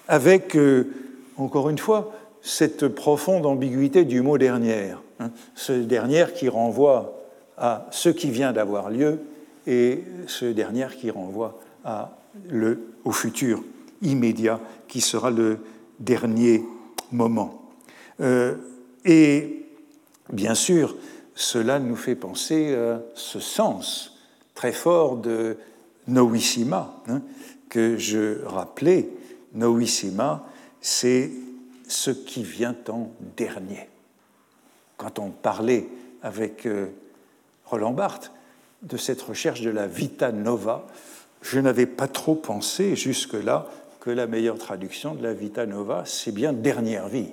avec, euh, encore une fois, cette profonde ambiguïté du mot dernière. Hein. ce dernière qui renvoie à ce qui vient d'avoir lieu et ce dernière qui renvoie au futur immédiat qui sera le dernier moment. Euh, et bien sûr, cela nous fait penser à ce sens très fort de Noissima, hein, que je rappelais. Noissima, c'est ce qui vient en dernier. Quand on parlait avec euh, Roland Barthes de cette recherche de la vita nova, je n'avais pas trop pensé jusque-là que la meilleure traduction de la vita nova, c'est bien dernière vie.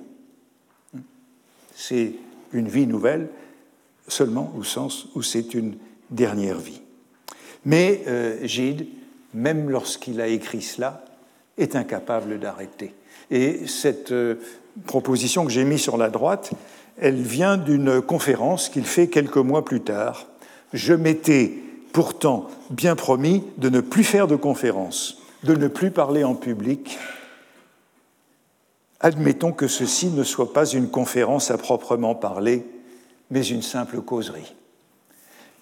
C'est une vie nouvelle seulement au sens où c'est une dernière vie. Mais euh, Gide, même lorsqu'il a écrit cela, est incapable d'arrêter. Et cette euh, proposition que j'ai mise sur la droite, elle vient d'une conférence qu'il fait quelques mois plus tard. Je m'étais pourtant bien promis de ne plus faire de conférences, de ne plus parler en public. Admettons que ceci ne soit pas une conférence à proprement parler, mais une simple causerie.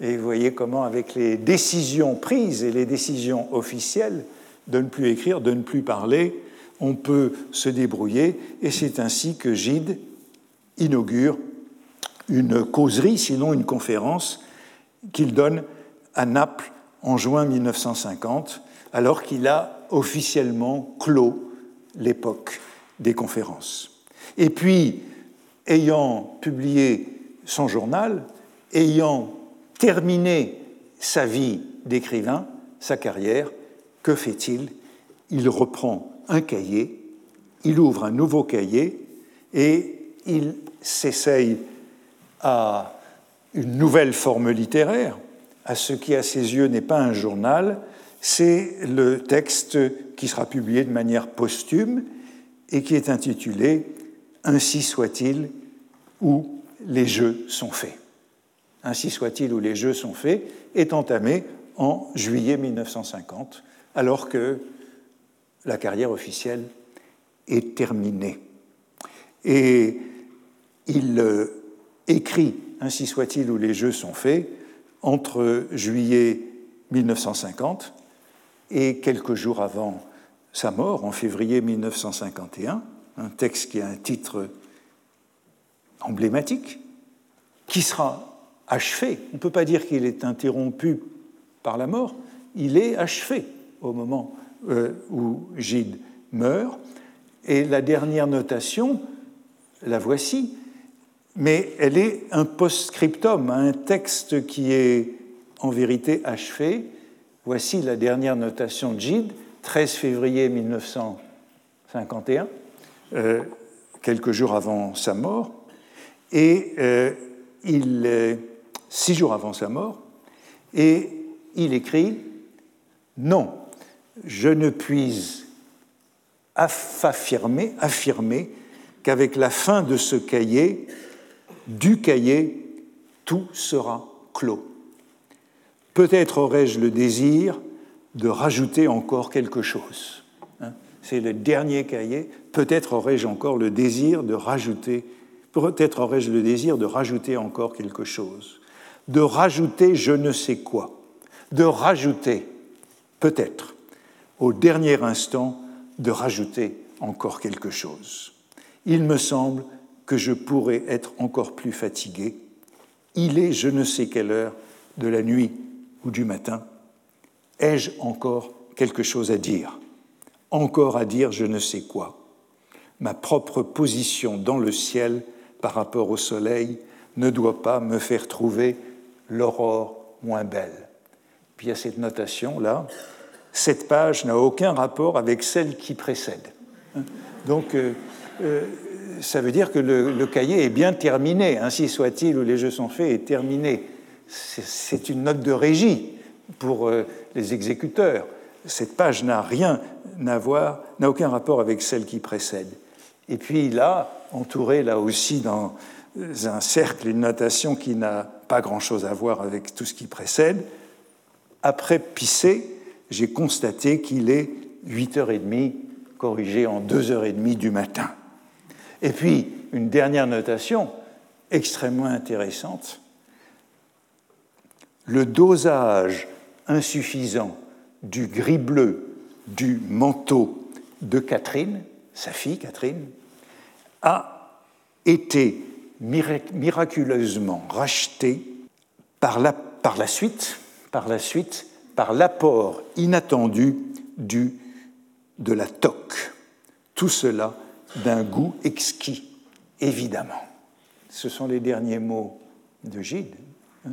Et vous voyez comment, avec les décisions prises et les décisions officielles de ne plus écrire, de ne plus parler, on peut se débrouiller. Et c'est ainsi que Gide inaugure une causerie, sinon une conférence, qu'il donne à Naples en juin 1950, alors qu'il a officiellement clos l'époque des conférences. Et puis, ayant publié son journal, ayant terminé sa vie d'écrivain, sa carrière, que fait-il? Il reprend un cahier, il ouvre un nouveau cahier et il s'essaye à une nouvelle forme littéraire, à ce qui à ses yeux n'est pas un journal, c'est le texte qui sera publié de manière posthume et qui est intitulé Ainsi soit-il où les jeux sont faits. Ainsi soit-il où les jeux sont faits est entamé en juillet 1950, alors que la carrière officielle est terminée. Et il euh, écrit Ainsi soit-il où les jeux sont faits entre juillet 1950 et quelques jours avant sa mort, en février 1951, un texte qui a un titre emblématique, qui sera achevé. On ne peut pas dire qu'il est interrompu par la mort, il est achevé au moment euh, où Gide meurt. Et la dernière notation, la voici, mais elle est un post-scriptum, un texte qui est en vérité achevé. Voici la dernière notation de Gide, 13 février 1951, euh, quelques jours avant sa mort. Et euh, il, six jours avant sa mort, et il écrit Non, je ne puis affirmer qu'avec la fin de ce cahier, du cahier, tout sera clos. Peut-être aurais-je le désir de rajouter encore quelque chose. Hein. C'est le dernier cahier. Peut-être aurais-je encore le désir de rajouter, peut-être aurais-je le désir de rajouter encore quelque chose, de rajouter je ne sais quoi, de rajouter peut-être au dernier instant de rajouter encore quelque chose. Il me semble que je pourrais être encore plus fatigué. Il est je ne sais quelle heure de la nuit ou du matin. Ai-je encore quelque chose à dire? Encore à dire je ne sais quoi. Ma propre position dans le ciel par rapport au soleil ne doit pas me faire trouver l'aurore moins belle. Puis il y a cette notation-là. Cette page n'a aucun rapport avec celle qui précède. Donc, euh, euh, ça veut dire que le, cahier est bien terminé, ainsi soit-il, où les jeux sont faits, est terminé. C'est une note de régie pour euh, les exécuteurs. Cette page n'a rien à voir, n'a aucun rapport avec celle qui précède. Et puis là, entouré là aussi dans un cercle, une notation qui n'a pas grand-chose à voir avec tout ce qui précède, après pisser, j'ai constaté qu'il est 8h30 corrigé en 2h30 du matin. Et puis, une dernière notation extrêmement intéressante. Le dosage insuffisant du gris bleu du manteau de Catherine, sa fille Catherine, a été miraculeusement racheté par la, suite, par l'apport inattendu du, de la toque. Tout cela d'un goût exquis, évidemment. Ce sont les derniers mots de Gide hein,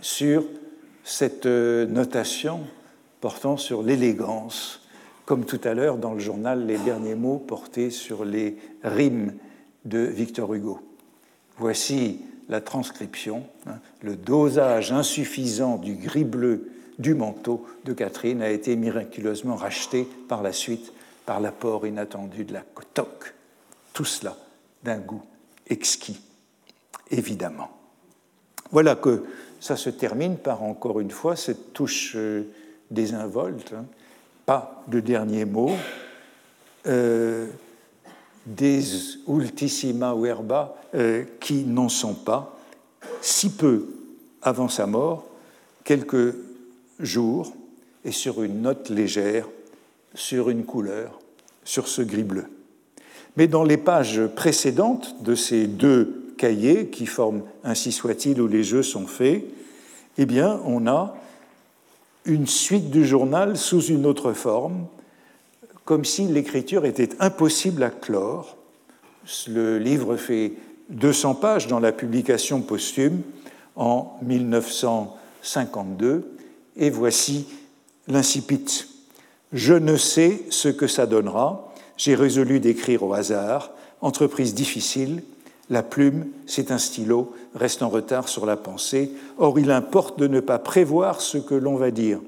sur cette euh, notation portant sur l'élégance, comme tout à l'heure dans le journal, les derniers mots portés sur les rimes de Victor Hugo. Voici la transcription, hein. le dosage insuffisant du gris bleu du manteau de Catherine a été miraculeusement racheté par la suite par l'apport inattendu de la toque. Tout cela d'un goût exquis, évidemment. Voilà que ça se termine par encore une fois cette touche euh, désinvolte, hein. pas de dernier mot, euh, des ultissima verba euh, qui n'en sont pas, si peu avant sa mort, quelques jours, et sur une note légère, sur une couleur, sur ce gris bleu. Mais dans les pages précédentes de ces deux cahiers, qui forment Ainsi soit-il où les jeux sont faits, eh bien, on a une suite du journal sous une autre forme, comme si l'écriture était impossible à clore. Le livre fait 200 pages dans la publication posthume en 1952, et voici l'incipit. Je ne sais ce que ça donnera. J'ai résolu d'écrire au hasard. Entreprise difficile. La plume, c'est un stylo, reste en retard sur la pensée. Or, il importe de ne pas prévoir ce que l'on va dire.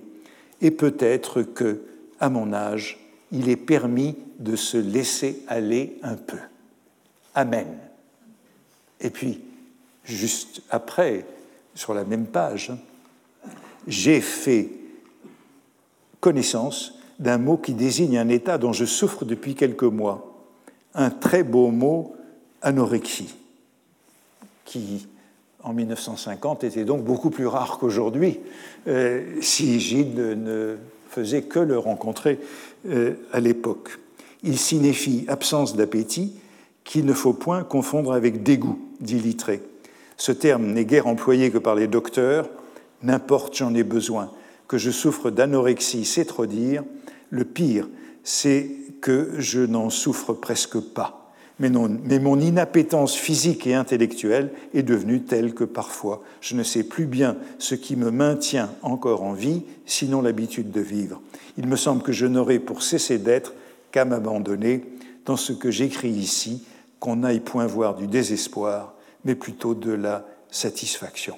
Et peut-être que, à mon âge, il est permis de se laisser aller un peu. Amen. Et puis, juste après, sur la même page, j'ai fait connaissance d'un mot qui désigne un état dont je souffre depuis quelques mois. Un très beau mot, anorexie, qui en 1950 était donc beaucoup plus rare qu'aujourd'hui, euh, si Gide ne faisait que le rencontrer euh, à l'époque. Il signifie absence d'appétit qu'il ne faut point confondre avec dégoût, dit Littré. Ce terme n'est guère employé que par les docteurs. N'importe, j'en ai besoin. Que je souffre d'anorexie, c'est trop dire. Le pire, c'est que je n'en souffre presque pas. Mais, mais, mon inappétence physique et intellectuelle est devenue telle que parfois je ne sais plus bien ce qui me maintient encore en vie, sinon l'habitude de vivre. Il me semble que je n'aurai pour cesser d'être qu'à m'abandonner dans ce que j'écris ici, qu'on n'aille point voir du désespoir, mais plutôt de la satisfaction.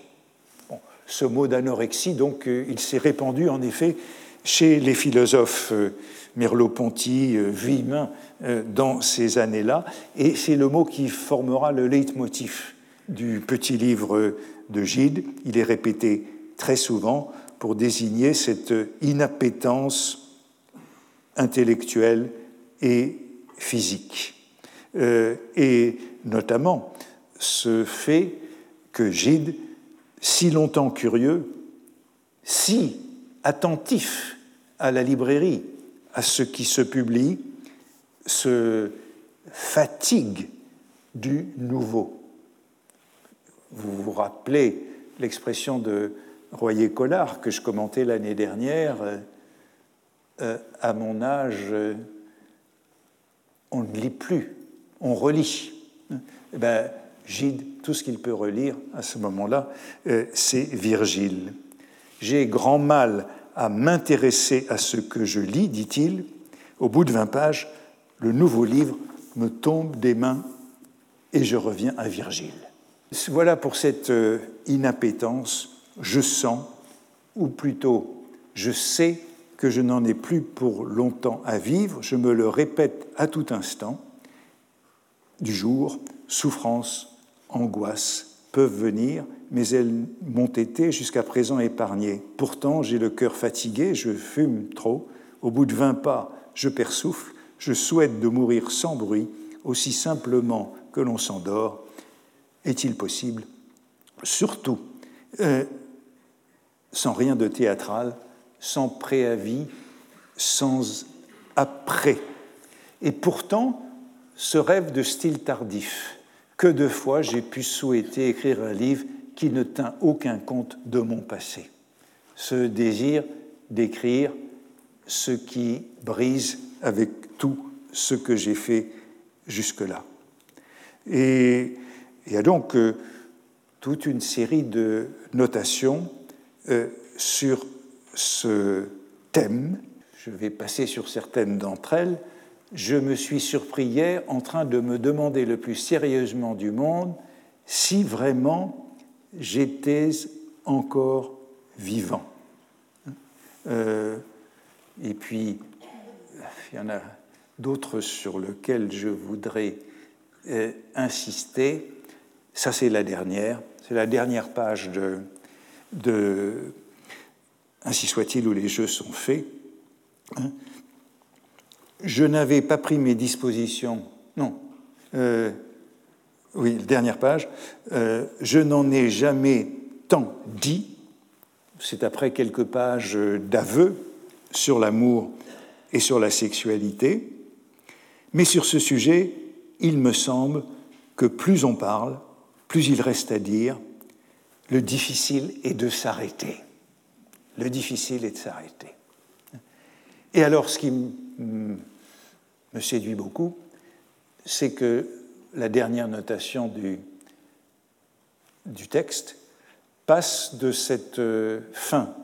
Ce mot d'anorexie, donc, euh, il s'est répandu en effet chez les philosophes euh, Merleau-Ponty, euh, Villemin, dans ces années-là, et c'est le mot qui formera le leitmotiv du petit livre de Gide. Il est répété très souvent pour désigner cette inappétence intellectuelle et physique. Et notamment ce fait que Gide, si longtemps curieux, si attentif à la librairie, à ce qui se publie, se fatigue du nouveau. Vous vous rappelez l'expression de Royer Collard que je commentais l'année dernière, euh, euh, à mon âge, on ne lit plus, on relit. Eh ben, Gide, tout ce qu'il peut relire à ce moment-là, euh, c'est Virgile. J'ai grand mal à m'intéresser à ce que je lis, dit-il. Au bout de 20 pages, le nouveau livre me tombe des mains et je reviens à Virgile. Voilà pour cette euh, inappétence. Je sens, ou plutôt je sais que je n'en ai plus pour longtemps à vivre, je me le répète à tout instant, du jour, souffrance, angoisse peuvent venir, mais elles m'ont été jusqu'à présent épargnées. Pourtant, j'ai le cœur fatigué, je fume trop, au bout de vingt pas, je persouffle, je souhaite de mourir sans bruit, aussi simplement que l'on s'endort. Est-il possible? Surtout, euh, sans rien de théâtral, sans préavis, sans après. Et pourtant, ce rêve de style tardif, que de fois j'ai pu souhaiter écrire un livre qui ne tint aucun compte de mon passé. Ce désir d'écrire ce qui brise avec tout ce que j'ai fait jusque-là. Et il y a donc euh, toute une série de notations euh, sur ce thème, je vais passer sur certaines d'entre elles, je me suis surpris hier en train de me demander le plus sérieusement du monde si vraiment j'étais encore vivant. Euh, et puis, il y en a d'autres sur lesquels je voudrais euh, insister. Ça, c'est la dernière. C'est la dernière page de, ainsi soit-il, où les jeux sont faits. Hein. Je n'avais pas pris mes dispositions. Non. Euh, oui, dernière page. Euh, je n'en ai jamais tant dit. C'est après quelques pages d'aveux sur l'amour et sur la sexualité. Mais sur ce sujet, il me semble que plus on parle, plus il reste à dire. Le difficile est de s'arrêter. Le difficile est de s'arrêter. Et alors, ce qui me séduit beaucoup, c'est que la dernière notation du, du texte passe de cette euh, fin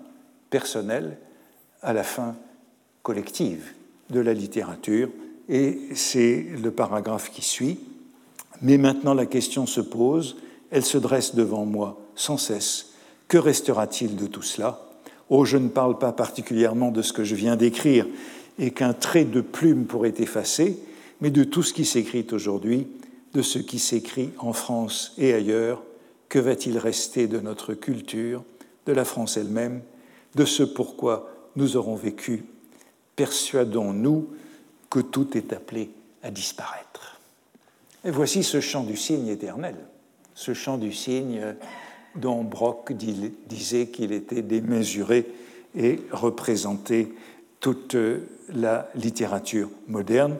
personnelle à la fin collective de la littérature, et c'est le paragraphe qui suit. Mais maintenant la question se pose, elle se dresse devant moi sans cesse. Que restera-t-il de tout cela? Oh, je ne parle pas particulièrement de ce que je viens d'écrire et qu'un trait de plume pourrait effacer, mais de tout ce qui s'écrit aujourd'hui, de ce qui s'écrit en France et ailleurs. Que va-t-il rester de notre culture, de la France elle-même, de ce pourquoi nous aurons vécu? Persuadons-nous que tout est appelé à disparaître. Et voici ce chant du cygne éternel, ce chant du cygne dont Brock disait qu'il était démesuré et représentait toute la littérature moderne,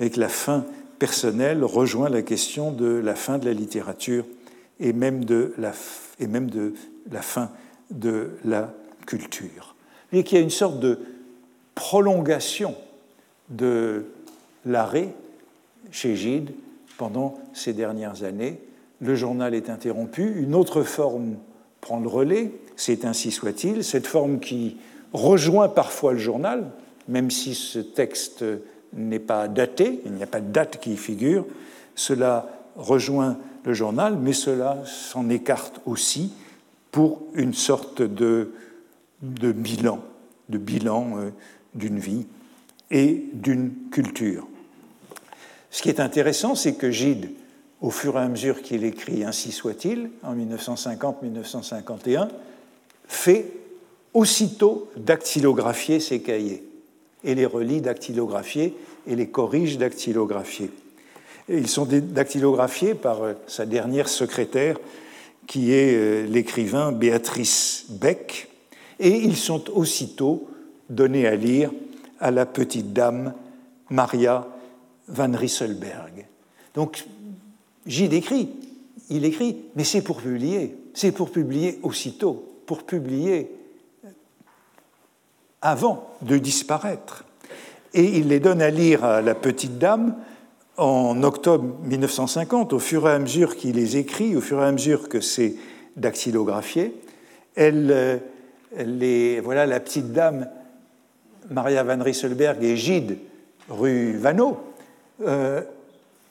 avec la fin personnelle rejoint la question de la fin de la littérature et même de la, et même de la fin de la culture. Et qu'il y a une sorte de prolongation de l'arrêt chez Gide pendant ces dernières années. Le journal est interrompu, une autre forme prend le relais, c'est ainsi soit-il, cette forme qui rejoint parfois le journal, même si ce texte n'est pas daté, il n'y a pas de date qui y figure, cela rejoint le journal, mais cela s'en écarte aussi pour une sorte de, bilan, de bilan euh, d'une vie et d'une culture. Ce qui est intéressant, c'est que Gide, au fur et à mesure qu'il écrit Ainsi soit-il, en 1950-1951, fait aussitôt dactylographier ses cahiers, et les relit dactylographier et les corrige dactylographier. ils sont dactylographiés par euh, sa dernière secrétaire, qui est euh, l'écrivain Béatrice Beck, et ils sont aussitôt donnés à lire à la petite dame Maria van Rysselberg. Donc, Gide écrit, il écrit, mais c'est pour publier, c'est pour publier aussitôt, pour publier avant de disparaître. Et il les donne à lire à la petite dame en octobre 1950, au fur et à mesure qu'il les écrit, au fur et à mesure que c'est dactylographié. Elle, euh, les, voilà la petite dame Maria van Rysselberg et Gide, rue Vanneau,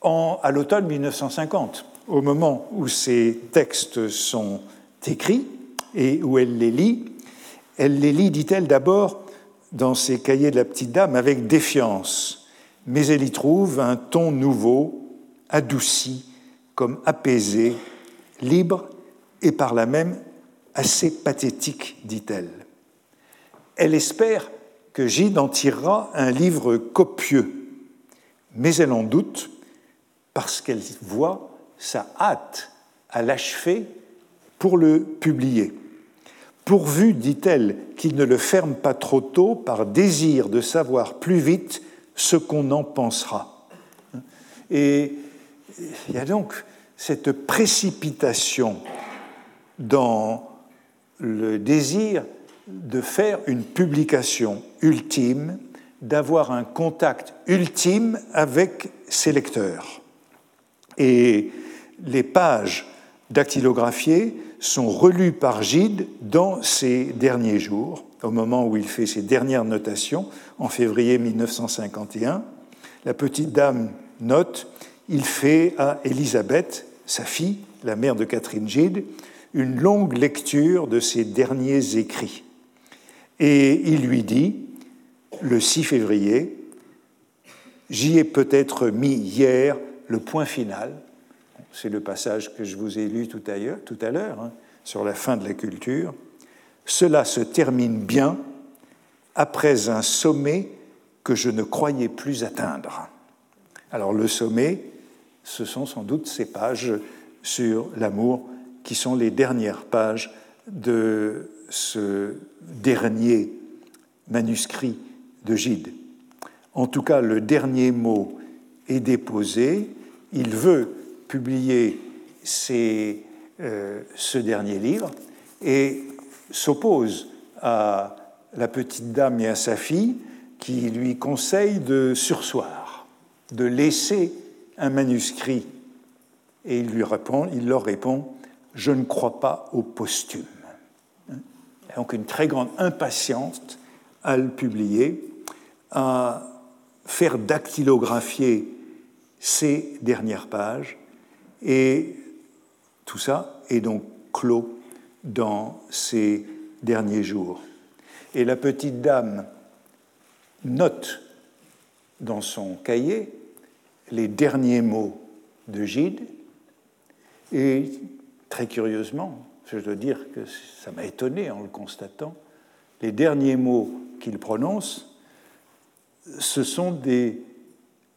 en, à l'automne 1950, au moment où ces textes sont écrits et où elle les lit. Elle les lit, dit-elle, d'abord dans ses cahiers de la petite dame avec défiance, mais elle y trouve un ton nouveau, adouci, comme apaisé, libre et par là même assez pathétique, dit-elle. Elle espère que Gide en tirera un livre copieux, mais elle en doute parce qu'elle voit sa hâte à l'achever pour le publier. Pourvu, dit-elle, qu'il ne le ferme pas trop tôt par désir de savoir plus vite ce qu'on en pensera. Et il y a donc cette précipitation dans le désir de faire une publication ultime, d'avoir un contact ultime avec ses lecteurs. Et les pages dactylographiées sont relues par Gide dans ces derniers jours, au moment où il fait ses dernières notations, en février 1951. La petite dame note, il fait à Élisabeth, sa fille, la mère de Catherine Gide, une longue lecture de ses derniers écrits. Et il lui dit, le 6 février, j'y ai peut-être mis hier le point final. C'est le passage que je vous ai lu tout à l'heure, hein, sur la fin de la culture. Cela se termine bien après un sommet que je ne croyais plus atteindre. Alors le sommet, ce sont sans doute ces pages sur l'amour qui sont les dernières pages de ce dernier manuscrit de Gide. En tout cas, le dernier mot est déposé. Il veut publier euh, ce dernier livre et s'oppose à la petite dame et à sa fille qui lui conseillent de sursoir, de laisser un manuscrit. Et il, lui répond, il leur répond Je ne crois pas au posthume. Donc une très grande impatience à le publier, à faire dactylographier ces dernières pages, et tout ça est donc clos dans ces derniers jours. Et la petite dame note dans son cahier les derniers mots de Gide, et très curieusement, je dois dire que ça m'a étonné en le constatant, les derniers mots qu'il prononce, ce sont des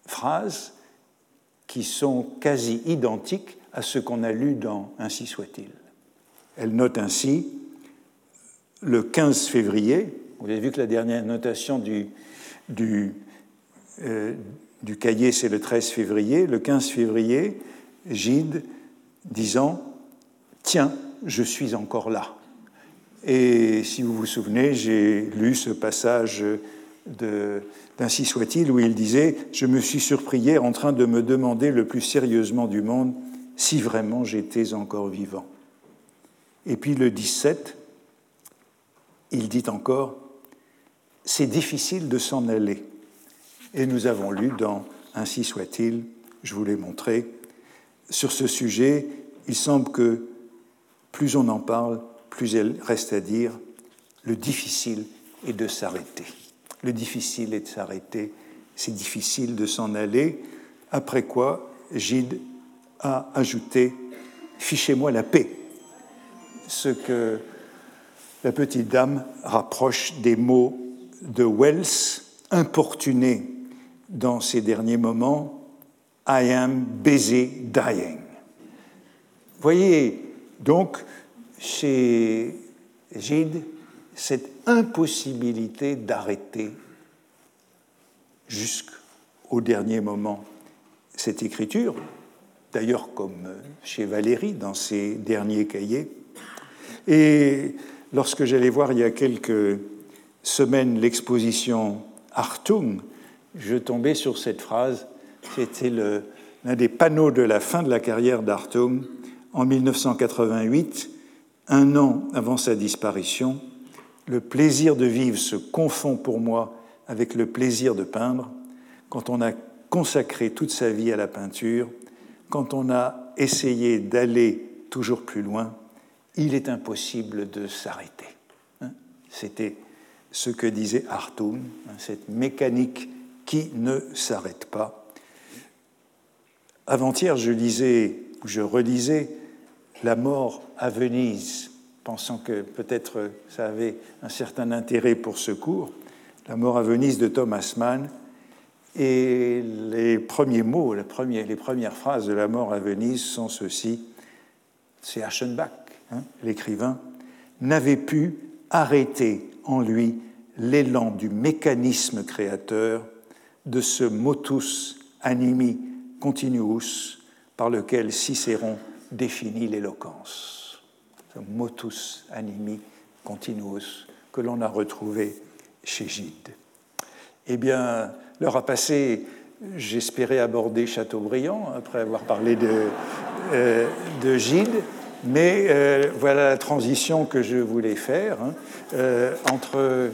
phrases qui sont quasi identiques à ce qu'on a lu dans Ainsi soit-il. Elle note ainsi le 15 février, vous avez vu que la dernière notation du, du, euh, cahier, c'est le 13 février, le 15 février, Gide disant Tiens, je suis encore là. Et si vous vous souvenez, j'ai lu ce passage d'Ainsi soit-il où il disait Je me suis surpris en train de me demander le plus sérieusement du monde si vraiment j'étais encore vivant. Et puis le 17, il dit encore C'est difficile de s'en aller. Et nous avons lu dans Ainsi soit-il, je vous l'ai montré, sur ce sujet, il semble que plus on en parle, plus il reste à dire, le difficile est de s'arrêter. Le difficile est de s'arrêter, c'est difficile de s'en aller, après quoi Gide a ajouté Fichez-moi la paix, ce que la petite dame rapproche des mots de Wells, importuné dans ces derniers moments I am busy dying. Voyez donc chez Gide cette impossibilité d'arrêter jusqu'au dernier moment cette écriture, d'ailleurs comme chez Valérie dans ses derniers cahiers. Et lorsque j'allais voir il y a quelques semaines l'exposition Artung, je tombais sur cette phrase. C'était l'un des panneaux de la fin de la carrière d'Artung en 1988, un an avant sa disparition. Le plaisir de vivre se confond pour moi avec le plaisir de peindre. Quand on a consacré toute sa vie à la peinture, quand on a essayé d'aller toujours plus loin, il est impossible de s'arrêter. Hein. C'était ce que disait Artung, hein, cette mécanique qui ne s'arrête pas. Avant-hier, je lisais, je relisais La mort à Venise, pensant que peut-être ça avait un certain intérêt pour ce cours. La mort à Venise de Thomas Mann. Et les premiers mots, les premières phrases de La mort à Venise sont ceux-ci. C'est Aschenbach, hein, l'écrivain, n'avait pu arrêter en lui l'élan du mécanisme créateur de ce motus animi continuus par lequel Cicéron définit l'éloquence. Motus animi continuus que l'on a retrouvé chez Gide. Eh bien, l'heure a passé, j'espérais aborder Chateaubriand après avoir parlé de, euh, de Gide, mais euh, voilà la transition que je voulais faire hein, euh, entre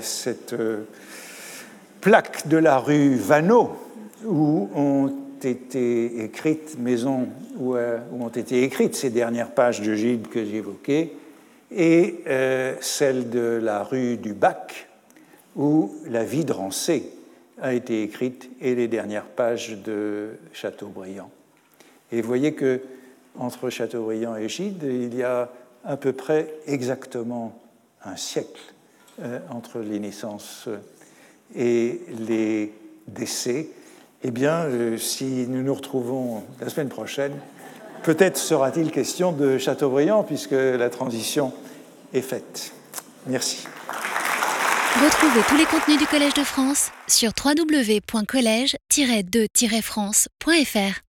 cette plaques de la rue Vanneau où ont été écrites maisons euh, où, ont été écrites ces dernières pages de Gide que j'évoquais et euh, celle de la rue du Bac où la vie de Rancé a été écrite et les dernières pages de Chateaubriand. Et vous voyez que entre Chateaubriand et Gide, il y a à peu près exactement un siècle euh, entre les naissances et les décès, eh bien, euh, si nous nous retrouvons la semaine prochaine, peut-être sera-t-il question de Chateaubriand, puisque la transition est faite. Merci. Retrouvez tous les contenus du Collège de France sur www.colège-2-france.fr.